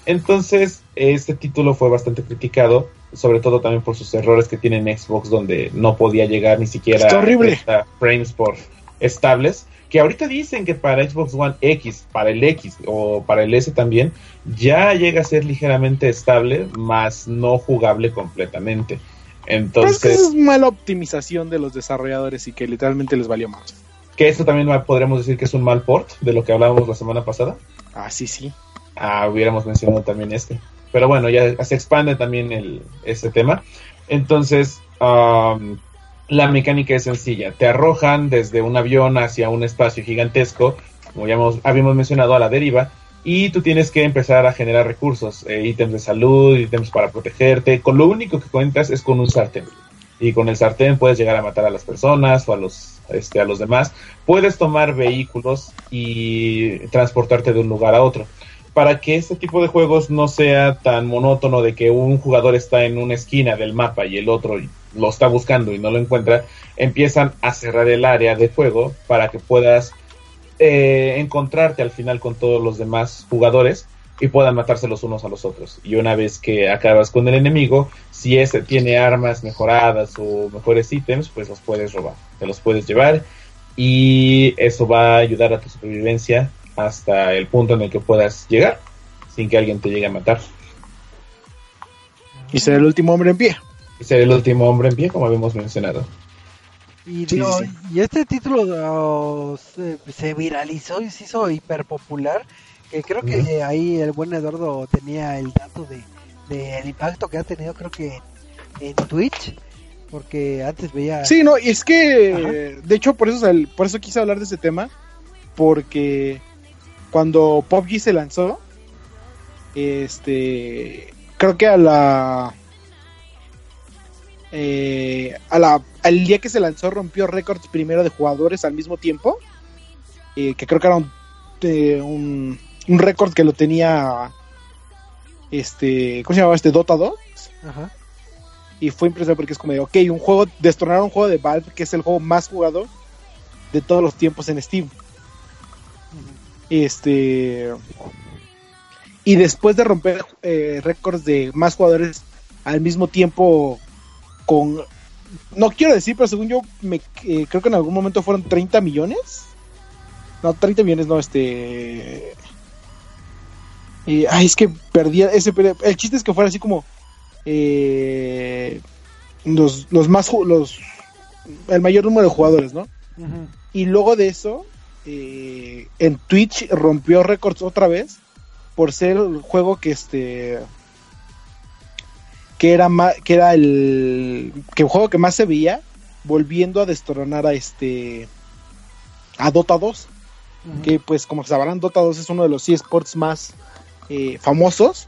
Entonces, este título fue bastante criticado, sobre todo también por sus errores que tiene en Xbox, donde no podía llegar ni siquiera a frames por estables. Que ahorita dicen que para Xbox One X, para el X o para el S también, ya llega a ser ligeramente estable, más no jugable completamente. Entonces, es mala optimización de los desarrolladores y que literalmente les valió más. que esto también podríamos decir que es un mal port de lo que hablábamos la semana pasada. Ah, sí, sí. Ah, hubiéramos mencionado también este. Pero bueno, ya se expande también el, este tema. Entonces, am, la mecánica es sencilla. Te arrojan desde un avión hacia un espacio gigantesco, como ya hemos- habíamos mencionado, a la deriva, y tú tienes que empezar a generar recursos, eh, ítems de salud, ítems para protegerte. Con lo único que cuentas es con un sartén. Y con el sartén puedes llegar a matar a las personas o a los, este, a los demás. Puedes tomar vehículos y transportarte de un lugar a otro para que este tipo de juegos no sea tan monótono de que un jugador está en una esquina del mapa y el otro lo está buscando y no lo encuentra, empiezan a cerrar el área de juego para que puedas eh, encontrarte al final con todos los demás jugadores y puedan matarse los unos a los otros. Y una vez que acabas con el enemigo, si ese tiene armas mejoradas o mejores ítems, pues los puedes robar, te los puedes llevar y eso va a ayudar a tu supervivencia hasta el punto en el que puedas llegar sin que alguien te llegue a matar. Y ser el último hombre en pie. Y ser el último hombre en pie, como habíamos mencionado. Y, Sí, digo, sí, y este título oh, se, se viralizó y se hizo hiper popular. Que creo que ahí el buen Eduardo tenía el dato de del impacto que ha tenido, creo que en Twitch. Porque antes veía. Sí, no, y es que, Ajá. de hecho, por eso, por eso quise hablar de ese tema, porque cuando PUBG se lanzó, este, creo que a la, eh, a la, al día que se lanzó rompió récords primero de jugadores al mismo tiempo, eh, que creo que era un, eh, un, un récord que lo tenía, este, ¿cómo se llamaba este? Dota 2 Ajá. y fue impresionante porque es como de, ok, un juego, destronar un juego de Valve que es el juego más jugado de todos los tiempos en Steam. Este. Y después de romper eh, récords de más jugadores al mismo tiempo con. No quiero decir, pero según yo, me, eh, creo que en algún momento fueron 30 millones. No, 30 millones, no, este. eh, ay, es que perdía ese. El chiste es que fuera así como. eh, los, los más. Los, el mayor número de jugadores, ¿no? Y luego de eso, eh, en Twitch rompió récords otra vez por ser el juego que este que era ma- que era el que el juego que más se veía volviendo a destronar a este a Dota 2 Ujú. que pues como sabrán Dota 2 es uno de los eSports más eh, famosos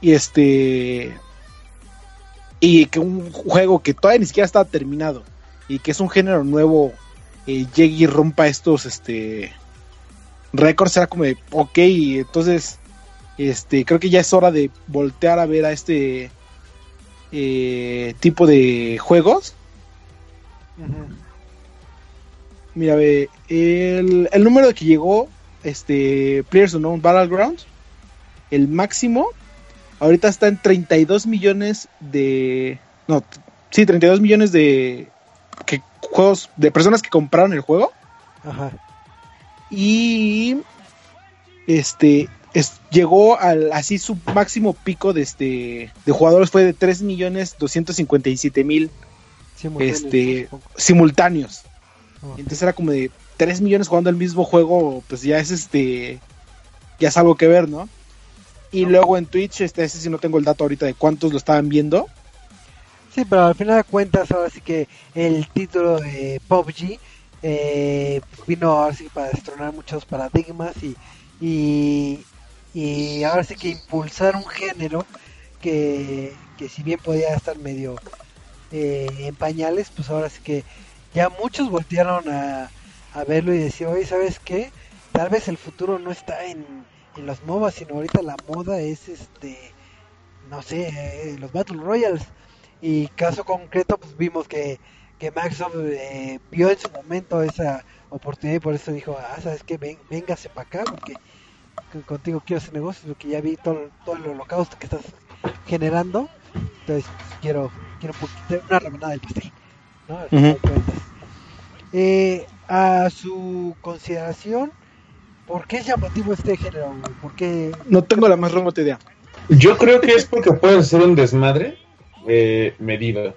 y este y que un juego que todavía ni siquiera está terminado y que es un género nuevo eh, llegue y rompa estos este récords era como de ok entonces este creo que ya es hora de voltear a ver a este eh, tipo de juegos. Mira, ve, el, el número que llegó, este, Players Unknown Battlegrounds, el máximo, ahorita está en 32 millones de, no, sí, 32 millones de, juegos de personas que compraron el juego. Ajá. y este es- llegó al así su máximo pico de este de jugadores fue de 3 millones 257 mil Simultáneos, Este- simultáneos. Ajá. entonces era como de 3 millones jugando el mismo juego pues ya es este ya es algo que ver no y luego en Twitch este ese sí no tengo el dato ahorita de cuántos lo estaban viendo Sí, pero al final de cuentas, ahora sí que el título de PUBG eh, vino ahora sí para destronar muchos paradigmas y, y, y ahora sí que impulsar un género que, que si bien podía estar medio eh, en pañales, pues ahora sí que ya muchos voltearon a, a verlo y decir, oye, ¿sabes qué? Tal vez el futuro no está en, en los MOBAs, sino ahorita la moda es este, no sé, eh, los Battle Royales. Y caso concreto, pues vimos que, que Microsoft eh, vio en su momento esa oportunidad y por eso dijo, ah, ¿sabes qué? Ven, véngase para acá porque con- contigo quiero hacer negocios porque ya vi todo, todo el holocausto que estás generando. Entonces pues, quiero, quiero un poquito, una rebanada del pastel. ¿no? Al final de cuentas. Eh, a su consideración, ¿por qué es llamativo este género? güey? ¿Por qué? no tengo la más remota idea Yo creo que es porque puede ser un desmadre eh, medido.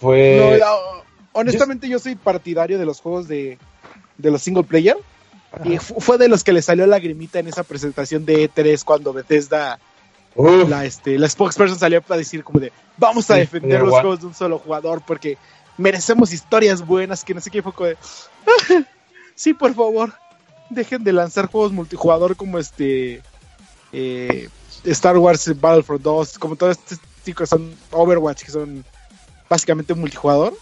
Fue. No, la- honestamente yo soy partidario de los juegos de, de los single player. Y Ajá. fue de los que le salió lagrimita en esa presentación de E3 cuando Bethesda, Uf, la, este, la spokesperson salió para decir como de vamos a Sí, defender los juegos de un solo jugador porque merecemos historias buenas, que no sé qué fue como de (laughs) sí, por favor, dejen de lanzar juegos multijugador como este eh, Star Wars Battlefront 2, como todos estos chicos son Overwatch, que son básicamente multijugador.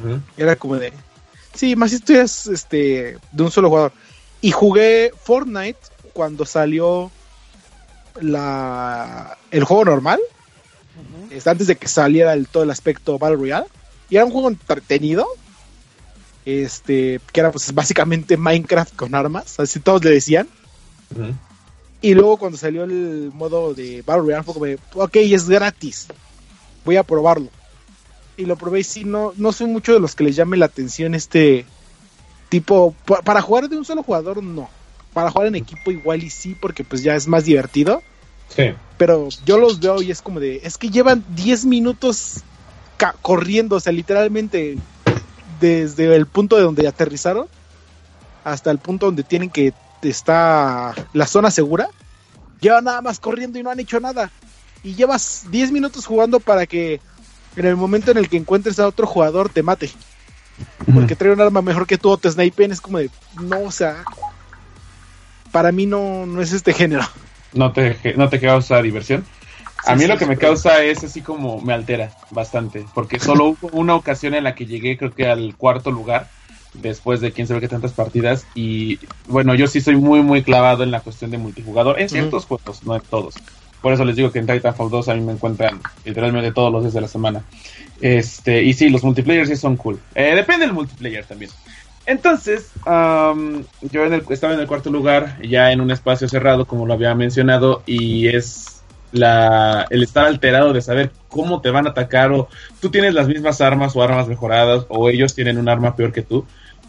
Ujú. ujú. Era como de. Sí, más historias este, de un solo jugador. Y jugué Fortnite cuando salió la, el juego normal. Antes de que saliera el, todo el aspecto Battle Royale. Y era un juego entretenido. Este, que era pues básicamente Minecraft con armas. Así todos le decían. Ujú. Y luego cuando salió el modo de Battle Royale fue como de, ok, es gratis. Voy a probarlo. Y lo probé y sí, no, no soy mucho de los que les llame la atención este tipo... pa- Para jugar de un solo jugador, no. Para jugar en equipo igual y sí, porque pues ya es más divertido. Sí. Pero yo los veo y es como de, es que llevan 10 minutos corriendo, o sea, literalmente desde el punto de donde aterrizaron hasta el punto donde tienen que está la zona segura. Llevan nada más corriendo y no han hecho nada. Y llevas 10 minutos jugando para que en el momento en el que encuentres a otro jugador te mate. Porque trae un arma mejor que tú o te snipen. Es como de, no, o sea, para mí no, no es este género. no te, no te causa diversión. A mí sí, lo que me pero- causa es así como me altera bastante, porque solo (laughs) hubo una ocasión en la que llegué creo que al cuarto lugar después de quién sabe qué tantas partidas y bueno, yo sí soy muy muy clavado en la cuestión de multijugador en ciertos juegos, no en todos. Por eso les digo que en Titanfall 2 a mí me encuentran literalmente todos los días de la semana. Este, y sí, los multiplayer sí son cool. Eh, depende del multiplayer también. Entonces, am, yo en el- estaba en el cuarto lugar, ya en un espacio cerrado, como lo había mencionado, y es la, el estar alterado de saber cómo te van a atacar, o tú tienes las mismas armas o armas mejoradas, o ellos tienen un arma peor que tú.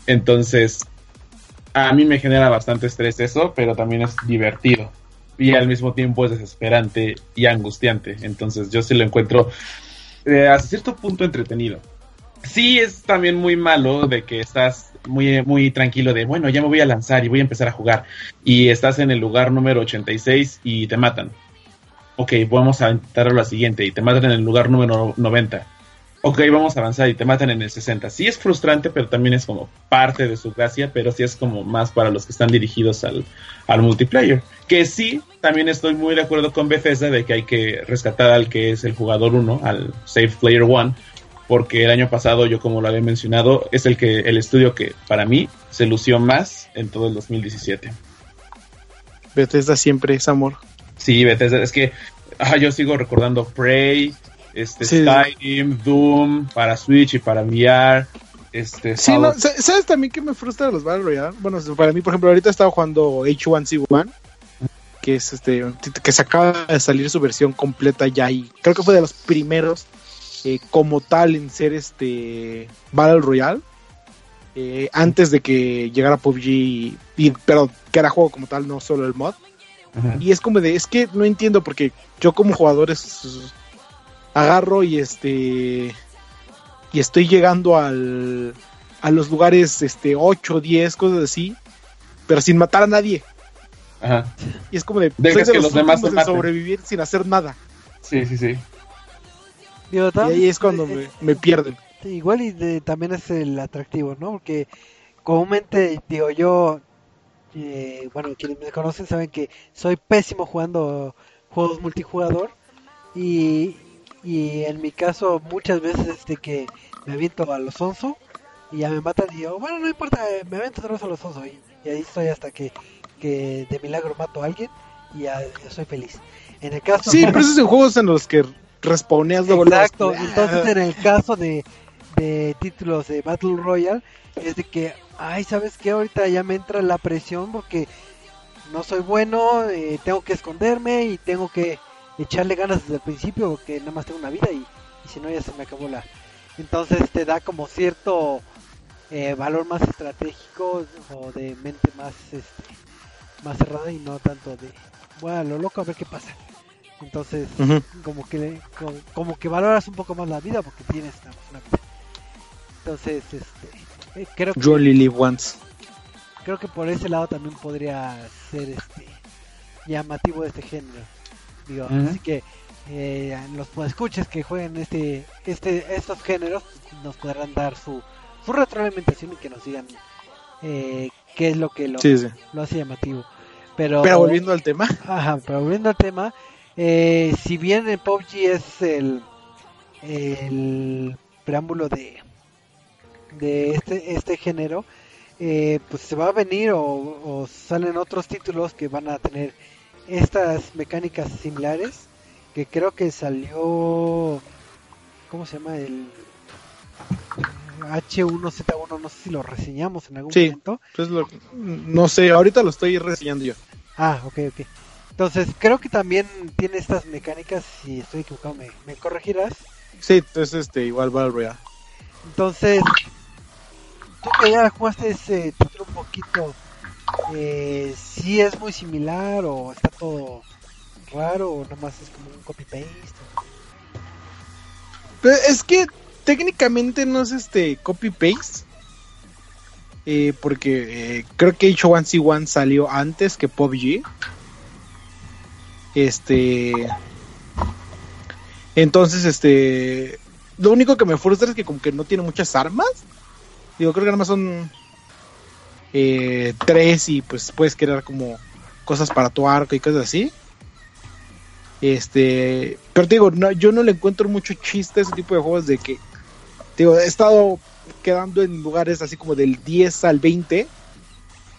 Entonces, a mí me genera bastante estrés eso, pero también es divertido. Y al mismo tiempo es desesperante y angustiante. Entonces, yo sí lo encuentro eh, hasta cierto punto entretenido sí es también muy malo de que estás muy, muy tranquilo de, bueno, ya me voy a lanzar y voy a empezar a jugar. Y estás en el lugar número 86 y te matan. Ok, vamos a intentar a la siguiente y te matan en el lugar número 90. Ok, vamos a avanzar y te matan en el 60. Sí es frustrante, pero también es como parte de su gracia, pero sí es como más para los que están dirigidos al, al multiplayer. Que sí, también estoy muy de acuerdo con Bethesda de que hay que rescatar al que es el jugador 1, al Save Player 1, porque el año pasado yo como lo había mencionado es el que el estudio que para mí se lució más en todo el 2017 Bethesda siempre es amor. Sí Bethesda es que ah, yo sigo recordando Prey este Sí. Skyrim Doom para Switch y para VR este Sí, no, ¿sabes también que me frustra de los Battle Royale? Bueno, para mí, por ejemplo, ahorita estaba jugando H1Z1, que es este, que se acaba de salir su versión completa ya y creo que fue de los primeros eh, como tal en ser este Battle Royale. eh, antes de que llegara PUBG, y, y- pero que era juego como tal, no solo el mod. Ajá. Y es como de, es que no entiendo porque yo como jugador es- agarro y este y estoy llegando al a los lugares este 8, 10, cosas así, pero sin matar a nadie. Ajá. Y es como de, Dejas de que los demás maten. sobrevivir sin hacer nada. Sí, sí, sí. Digo, Y ahí es cuando eh, me, me pierden. Sí, igual y de- también es el atractivo, ¿no? Porque comúnmente, digo yo, eh, bueno, quienes me conocen saben que soy pésimo jugando juegos multijugador y, y en mi caso muchas veces este que me aviento a los onzo y ya me matan y digo, bueno, no importa, me aviento otra vez a los onzo y, y ahí estoy hasta que, que de milagro mato a alguien y ya, ya soy feliz. En el caso Sí, pero esos son juegos en los que respawneas luego, Exacto, entonces en el caso de, de títulos de Battle Royale, es de que, ay, ¿sabes qué? Ahorita ya me entra la presión porque no soy bueno, eh, tengo que esconderme y tengo que echarle ganas desde el principio porque nada más tengo una vida y, y si no ya se me acabó la... Entonces te da como cierto eh, valor más estratégico o de mente más este, más cerrada y no tanto de, bueno, lo loco a ver qué pasa. Entonces, como que como, como que valoras un poco más la vida porque tienes una, una vida. Entonces, este, eh, creo que, live once. creo que por ese lado también podría ser este llamativo de este género. Digo, así que eh, los escuches que jueguen este este estos géneros nos podrán dar su su retroalimentación y que nos digan eh, qué es lo que lo, Sí, sí. lo hace llamativo. Pero, Pero volviendo al tema, Ajá, pero volviendo al tema, eh, si bien el PUBG es el, el preámbulo de, de este, este género, eh, pues se va a venir o, o salen otros títulos que van a tener estas mecánicas similares, que creo que salió, ¿cómo se llama? El H1Z1, no sé si lo reseñamos en algún Sí. momento. pues lo- no sé, ahorita lo estoy reseñando yo. Ah, ok, ok. Entonces, creo que también tiene estas mecánicas, si estoy equivocado me, me corregirás. Sí, entonces este, igual Royale. Entonces, tú que ya jugaste ese título un poquito, eh, si es muy similar o está todo raro o nada más es como un copy-paste. Pero es que técnicamente no es este copy-paste. Eh, porque eh, creo que H1C1 salió antes que PUBG. Este. Entonces, este. Lo único que me frustra es que como que no tiene muchas armas. Digo, creo que nada más son eh, tres y pues puedes crear como cosas para tu arco y cosas así. Este, pero te digo, no, yo no le encuentro mucho chiste a ese tipo de juegos de que, te digo, he estado quedando en lugares así como del 10 al 20,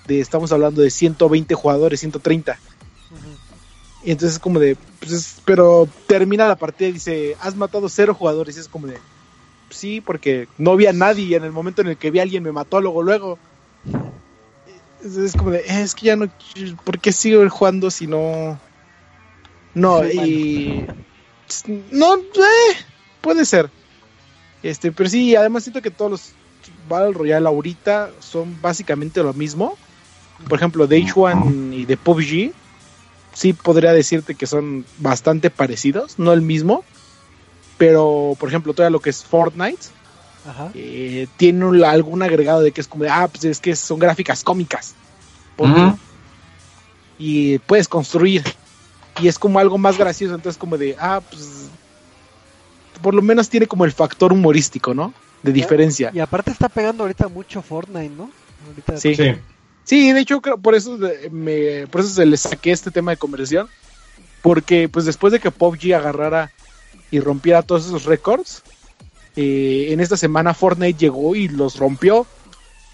de, estamos hablando de 120 jugadores, 130. Y entonces es como de, pues es- pero termina la partida y dice, has matado cero jugadores. Y es como de, sí, porque no vi a nadie y en el momento en el que vi a alguien me mató luego, luego. Es, es como de, "Eh, es que ya no, ¿por qué sigo jugando si no? No, y... No, eh, puede ser. Este, pero sí, además siento que todos los Battle Royale ahorita son básicamente lo mismo. Por ejemplo, de H1 y de PUBG, sí podría decirte que son bastante parecidos, no el mismo. Pero, por ejemplo, todo lo que es Fortnite Ajá. eh, tiene un- algún agregado de que es como de, ah, pues es que son gráficas cómicas. Ponte. Ujú. Y puedes construir. Y es como algo más gracioso, entonces como de, ah, pues por lo menos tiene como el factor humorístico, ¿no? De diferencia. Y aparte está pegando ahorita mucho Fortnite, ¿no? Ahorita Sí. Sí. Sí, de hecho creo- por eso me, por eso se le saqué este tema de conversión, porque pues después de que PUBG agarrara y rompiera todos esos récords, eh, en esta semana Fortnite llegó y los rompió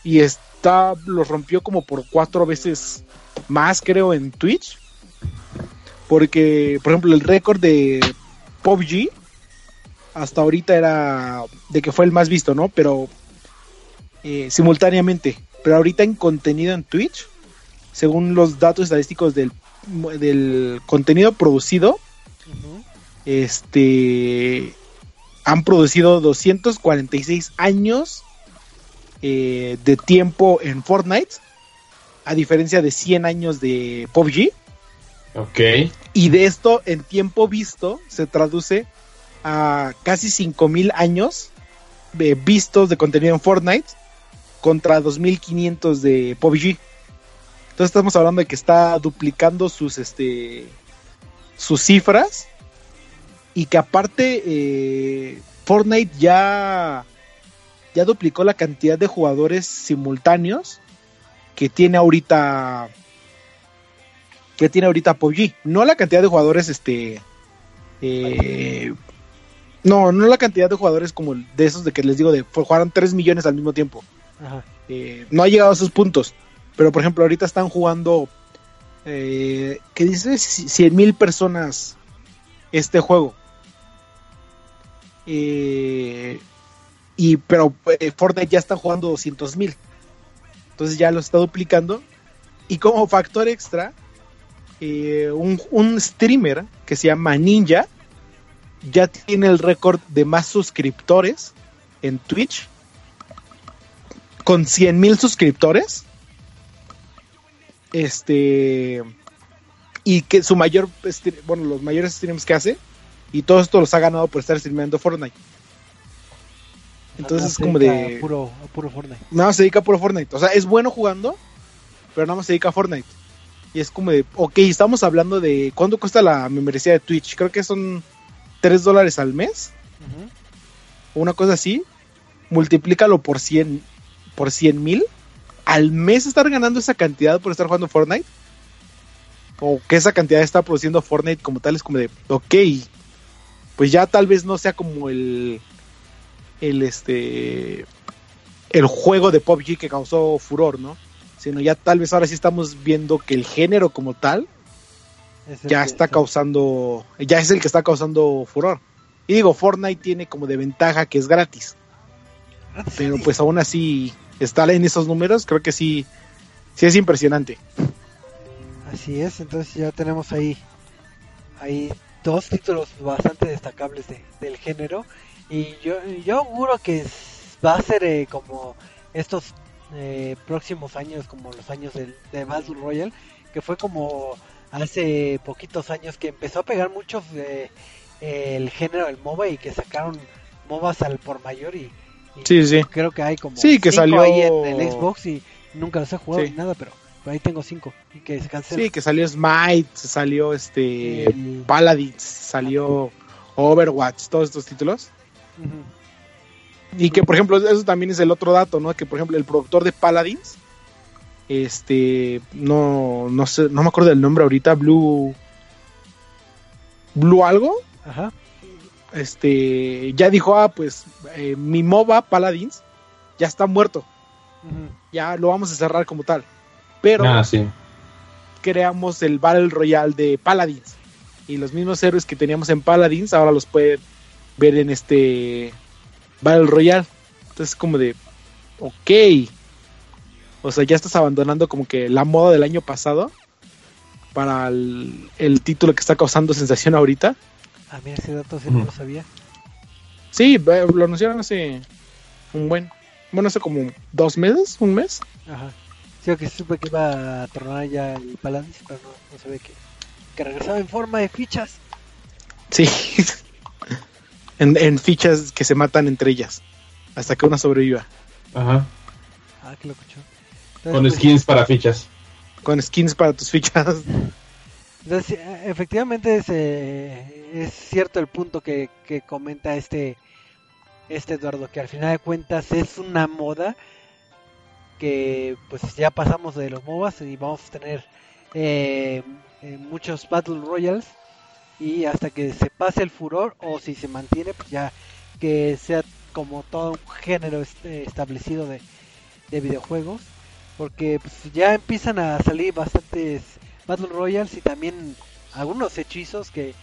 y está los rompió como por cuatro veces más creo en Twitch, porque por ejemplo el récord de PUBG hasta ahorita era de que fue el más visto, ¿no? Pero eh, simultáneamente. Pero ahorita en contenido en Twitch, según los datos estadísticos del, del contenido producido. Este han producido 246 años eh, de tiempo en Fortnite, a diferencia de 100 años de PUBG. Ok. Y de esto, en tiempo visto, se traduce a casi 5000 años de vistos de contenido en Fortnite contra 2500 de PUBG. Entonces estamos hablando de que está duplicando sus este sus cifras y que aparte eh, Fortnite ya ya duplicó la cantidad de jugadores simultáneos que tiene ahorita que tiene ahorita PUBG, no la cantidad de jugadores este eh, no, no la cantidad de jugadores como de esos de que les digo de jugaron 3 millones al mismo tiempo. Ajá. Eh, no ha llegado a esos puntos. Pero por ejemplo, ahorita están jugando, eh, ¿qué dice? 100 mil personas este juego. Eh, y pero eh, Fortnite ya está jugando 200 mil. Entonces ya lo está duplicando. Y como factor extra, eh, un, un streamer que se llama Ninja ya tiene el récord de más suscriptores en Twitch con 100 mil suscriptores. Este. Y que su mayor. stre- Bueno, los mayores streams que hace. Y todo esto los ha ganado por estar streameando Fortnite. Entonces es como de. a Puro, a puro Fortnite. Nada más se dedica a puro Fortnite. O sea, es bueno jugando. Pero nada más se dedica a Fortnite. Y es como de. Ok, estamos hablando de. ¿Cuánto cuesta la membresía de Twitch? Creo que son 3 dólares al mes. Ujú. o una cosa así, multiplícalo por 100 por 100 mil, al mes estar ganando esa cantidad por estar jugando Fortnite, o que esa cantidad está produciendo Fortnite como tal, es como de, ok, pues ya tal vez no sea como el, el este, el juego de PUBG que causó furor, ¿no? Sino ya tal vez ahora sí estamos viendo que el género como tal Es ya que- está causando, ya es el que está causando furor. Y digo, Fortnite tiene como de ventaja que es gratis, pero pues aún así estar en esos números creo que sí, sí es impresionante. Así es, entonces ya tenemos ahí, ahí dos títulos bastante destacables de- del género. Y yo, yo auguro que va a ser eh, como estos eh, próximos años, como los años del, de Battle Royale, que fue como hace poquitos años que empezó a pegar mucho eh, el género del MOBA y que sacaron MOBAs al por mayor y, y Sí, sí. creo que hay como Sí, que cinco salió- ahí en el Xbox y nunca los he jugado Sí. ni nada, pero ahí tengo cinco y que se. Sí, que salió Smite, salió este El- Paladins, salió Overwatch, todos estos títulos. Y que por ejemplo, eso también es el otro dato, ¿no? Que por ejemplo, el productor de Paladins, este, no, no sé, no me acuerdo del nombre ahorita, Blue, Blue algo, Ajá. este, ya dijo, ah, pues eh, mi MOBA Paladins ya está muerto, ya lo vamos a cerrar como tal. Pero Ah, sí. creamos el Battle Royale de Paladins. Y los mismos héroes que teníamos en Paladins ahora los pueden ver en este Battle Royale. Entonces como de, ok. O sea, ya estás abandonando como que la moda del año pasado para el, el título que está causando sensación ahorita. Ah, mira, ese dato sí no lo sabía. Sí, lo anunciaron hace un buen, bueno, hace como dos meses, un mes. Ajá. Sí, que supe que iba a tornar ya el Paladins, pero no, no sabía que, que regresaba en forma de fichas. Sí. (laughs) en, en fichas que se matan entre ellas. Hasta que una sobreviva. Ajá. Ah, qué locucho. Entonces, Con pues, skins para fichas. Con skins para tus fichas. Entonces, eh, efectivamente es, eh, es cierto el punto que, que comenta este, este Eduardo, que al final de cuentas es una moda que pues ya pasamos de los MOBAs y vamos a tener eh, eh, muchos Battle Royales. Y hasta que se pase el furor o si se mantiene pues ya que sea como todo un género este, establecido de, de videojuegos. Porque pues, ya empiezan a salir bastantes Battle Royales y también algunos hechizos que,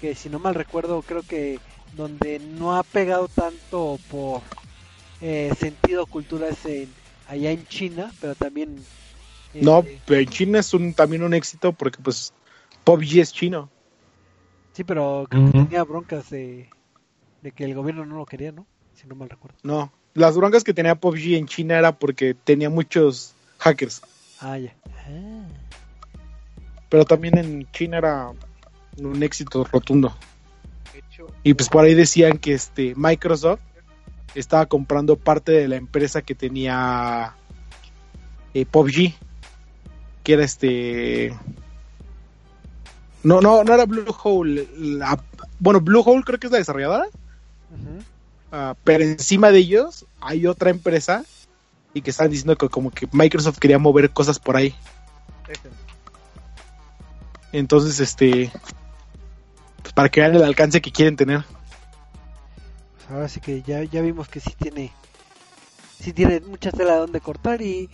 que si no mal recuerdo creo que donde no ha pegado tanto por eh, sentido cultura es allá en China, pero también eh, No, pero en China es un, también un éxito porque pues PUBG es chino. sí, pero creo que tenía broncas de De que el gobierno no lo quería, ¿no? Si no mal recuerdo. No, las broncas que tenía PUBG en China era porque tenía muchos hackers. Ah, ya. Ah. Pero también en China era un éxito rotundo. De hecho, Y pues por ahí decían que este Microsoft estaba comprando parte de la empresa que tenía eh, PUBG, que era este no no no era Bluehole, la- bueno Bluehole creo que es la desarrolladora, ah, pero encima de ellos hay otra empresa y que están diciendo que como que Microsoft quería mover cosas por ahí. Entonces, este pues para que vean el alcance que quieren tener. Ahora sí que ya, ya vimos que sí tiene sí tiene mucha tela donde cortar y,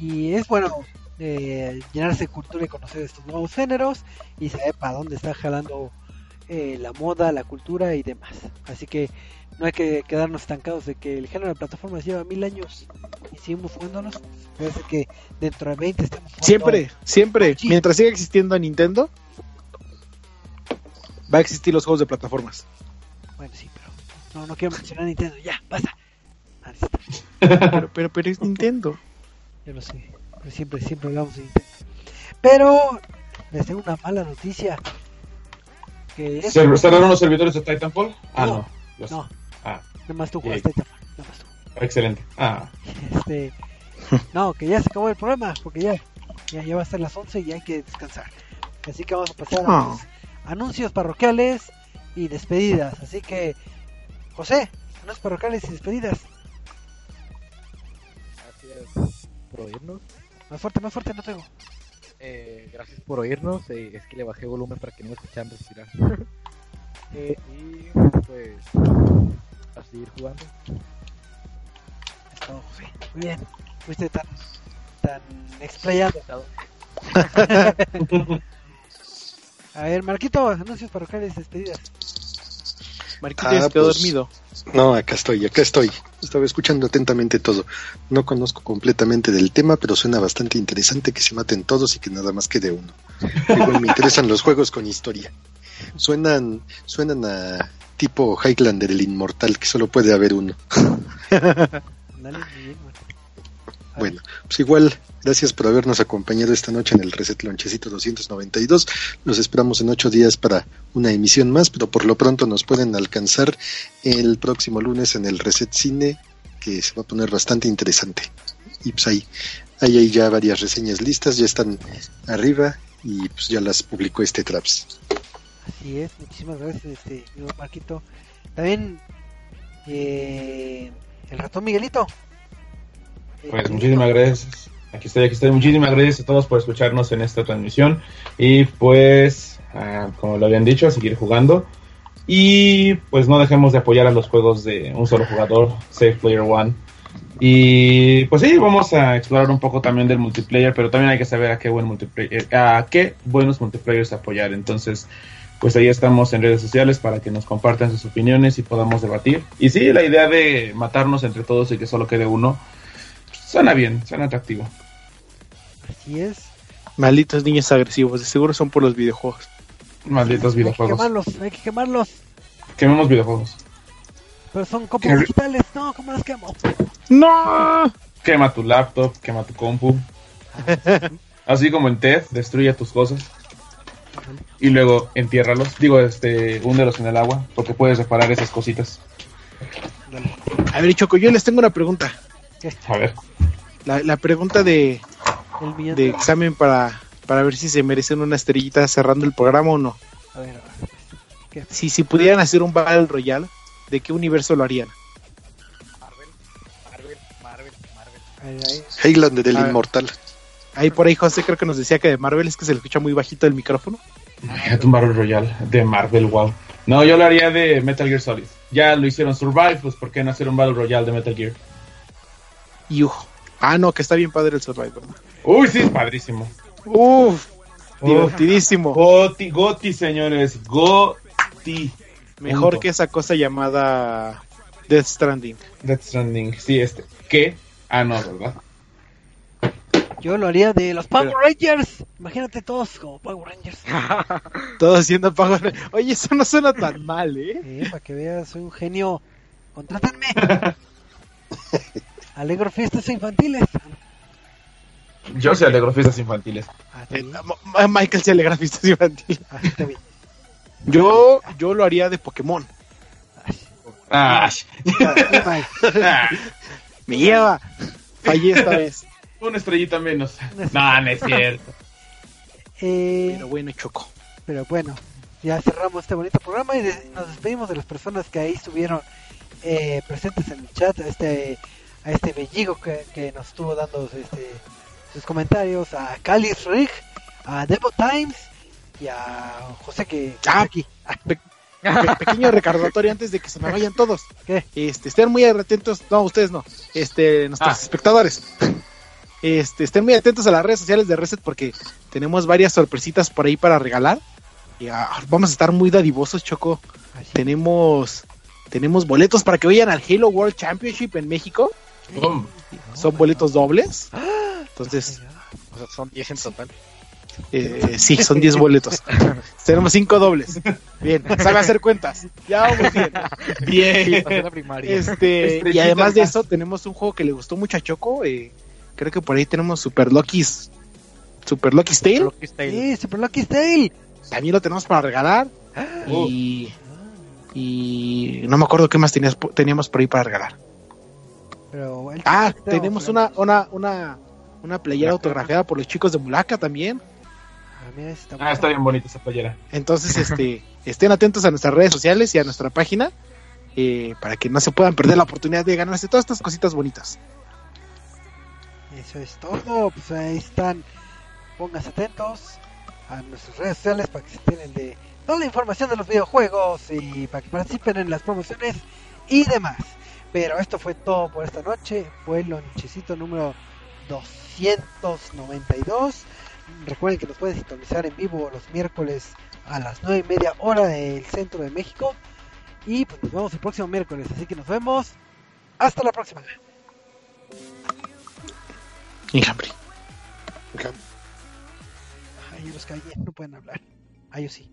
y es bueno eh, llenarse de cultura y conocer estos nuevos géneros y saber para dónde está jalando eh, la moda, la cultura y demás. Así que no hay que quedarnos estancados de que el género de plataformas lleva mil años y seguimos jugándonos. Ser que dentro de 20 estemos jugando Siempre, siempre, mientras siga existiendo Nintendo, va a existir los juegos de plataformas. No, no quiero mencionar Nintendo, ya, basta. Ah, Pero, pero, pero es Nintendo. Yo lo sé, pero siempre, siempre hablamos de Nintendo. Pero les tengo una mala noticia. Que es- ¿Se cerraron los servidores de Titanfall? Ah, No. no. Los- No, Ah, nada más tú jugaste Titanfall, nada más tú. excelente. Ah, Este, (laughs) no, que ya se acabó el programa, porque ya, ya, ya va a ser las 11 y hay que descansar. Así que vamos a pasar a Ah. los anuncios parroquiales y despedidas. Así que, José, anuncios parroquiales y despedidas. Gracias por oírnos. Más fuerte, más fuerte, no tengo. Eh, gracias por oírnos. eh, es que le bajé volumen para que no me escucharan respirar. (laughs) Eh, y pues a seguir jugando. Es todo, José. Muy bien, fuiste tan, tan explayado. (laughs) A ver, Marquito, anuncios parroquiales y despedidas. Marquito Ah, quedó pues, dormido. No, acá estoy, acá estoy. Estaba escuchando atentamente todo. No conozco completamente del tema, pero suena bastante interesante que se maten todos y que nada más quede uno. Igual me interesan los juegos con historia. Suenan, suenan a tipo Highlander el inmortal, que solo puede haber uno. (laughs) Bueno, pues igual, gracias por habernos acompañado esta noche en el Reset Lonchecito 292. Los esperamos en ocho días para una emisión más, pero por lo pronto nos pueden alcanzar el próximo lunes en el Reset Cine, que se va a poner bastante interesante. Y pues ahí, ahí hay ya varias reseñas listas, ya están arriba y pues ya las publicó este Traps. Así es, muchísimas gracias, este, Marquito. También, eh, el ratón Miguelito. Pues muchísimas gracias. Aquí estoy, aquí estoy. Muchísimas gracias a todos por escucharnos en esta transmisión. Y pues, ah, como lo habían dicho, a seguir jugando. Y pues no dejemos de apoyar a los juegos de un solo jugador, Save Player One. Y pues sí, vamos a explorar un poco también del multiplayer, pero también hay que saber a qué buen multiplayer, a qué buenos multiplayers apoyar. Entonces, pues ahí estamos en redes sociales para que nos compartan sus opiniones y podamos debatir. Y sí, la idea de matarnos entre todos y que solo quede uno, suena bien, suena atractivo. Así es. Malditos niños agresivos, de seguro son por los videojuegos. Malditos Hay que videojuegos. quemarlos, hay que quemarlos. Quememos videojuegos. Pero son copias digitales. No, ¿cómo las quemo? ¡No! Quema tu laptop, quema tu compu. Así como en TED, destruye tus cosas. Y luego entiérralos. Digo, este, húndelos en el agua, porque puedes reparar esas cositas. A ver, Choco, yo les tengo una pregunta. A ver. La, la pregunta de, El millón de examen para, para ver si se merecen una estrellita cerrando el programa o no. A ver, a ver. ¿Qué? Si, si pudieran hacer un Battle Royale, ¿de qué universo lo harían? Marvel, Marvel, Marvel, Marvel. A ver, ahí. Highlander el inmortal. Ahí por ahí José creo que nos decía que de Marvel es que se le escucha muy bajito el micrófono. Imagínate un Battle Royale de Marvel, wow. No, yo lo haría de Metal Gear Solid. Ya lo hicieron Survive, pues ¿por qué no hacer un Battle Royale de Metal Gear? Y ujo. Ah, no, que está bien padre el Survivor. Uy, sí, es padrísimo. Uf, Uf. divertidísimo. Goti, Goti, señores, Goti. Mejor Punto. que esa cosa llamada Death Stranding. Death Stranding, sí, este. ¿Qué? Ah, no, ¿verdad? Yo lo haría de los Power Rangers. Imagínate todos como Power Rangers. (laughs) Todos haciendo pago. Oye, eso no suena tan mal, ¿eh? Eh, para que veas, soy un genio. Contrátenme. (laughs) Alegro fiestas infantiles. Yo se alegro fiestas infantiles. Ah, Eh, Michael se alegra fiestas infantiles. Ah, está bien. Yo, yo lo haría de Pokémon. Ah. Me lleva. Fallé esta vez. una estrellita menos. No, no es cierto. Eh, Pero bueno, Choco. Pero bueno, ya cerramos este bonito programa y de- nos despedimos de las personas que ahí estuvieron eh, presentes en el chat, a este, a este belligo que, que nos estuvo dando este, sus comentarios, a Calis Rig, a Devo Times y a José que Ah. aquí. Pe- pequeño recordatorio antes de que se me vayan todos. (laughs) ¿Qué? Este, estén muy atentos, no, ustedes no, este, nuestros Ah. espectadores. Este, estén muy atentos a las redes sociales de Reset porque tenemos varias sorpresitas por ahí para regalar. Y, ah, vamos a estar muy dadivosos, Choco. Así. Tenemos, tenemos boletos para que vayan al Halo World Championship en México. Son boletos dobles. Entonces, O sea, son 10 en total. eh, sí, son 10 boletos. (laughs) Tenemos 5 dobles. Bien, sabe hacer cuentas. Ya vamos bien. Bien. Pasé la primaria. Este, y además de eso, tenemos un juego que le gustó mucho a Choco. eh, creo que por ahí tenemos Super Lucky's Super Lucky's Tale. Lucky's Tale. Sí, Super Lucky Tale. También lo tenemos para regalar. (gasps) Oh. Y, y no me acuerdo qué más tenías, teníamos por ahí para regalar. Pero Ah, tenemos una, una, una, una playera autografiada por los chicos de Mulaka también. Ah, mira, está Ah, está bien bonita esa playera. Entonces, este, (laughs) estén atentos a nuestras redes sociales y a nuestra página eh, para que no se puedan perder la oportunidad de ganarse todas estas cositas bonitas. Eso es todo. Pues ahí están. Pónganse atentos a nuestras redes sociales para que se enteren de toda la información de los videojuegos y para que participen en las promociones y demás. Pero esto fue todo por esta noche. Fue el lonchecito número 292. Recuerden que nos pueden sintonizar en vivo los miércoles a las 9 y media hora del centro de México. Y pues nos vemos el próximo miércoles. Así que nos vemos. Hasta la próxima. Enjambre. Ay, los callé, no pueden hablar. Ah, yo sí.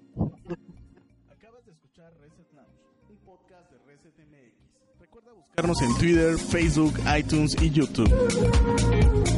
Acabas de escuchar Reset Lounge, un podcast de Reset MX. Recuerda buscarnos en Twitter, Facebook, iTunes y YouTube.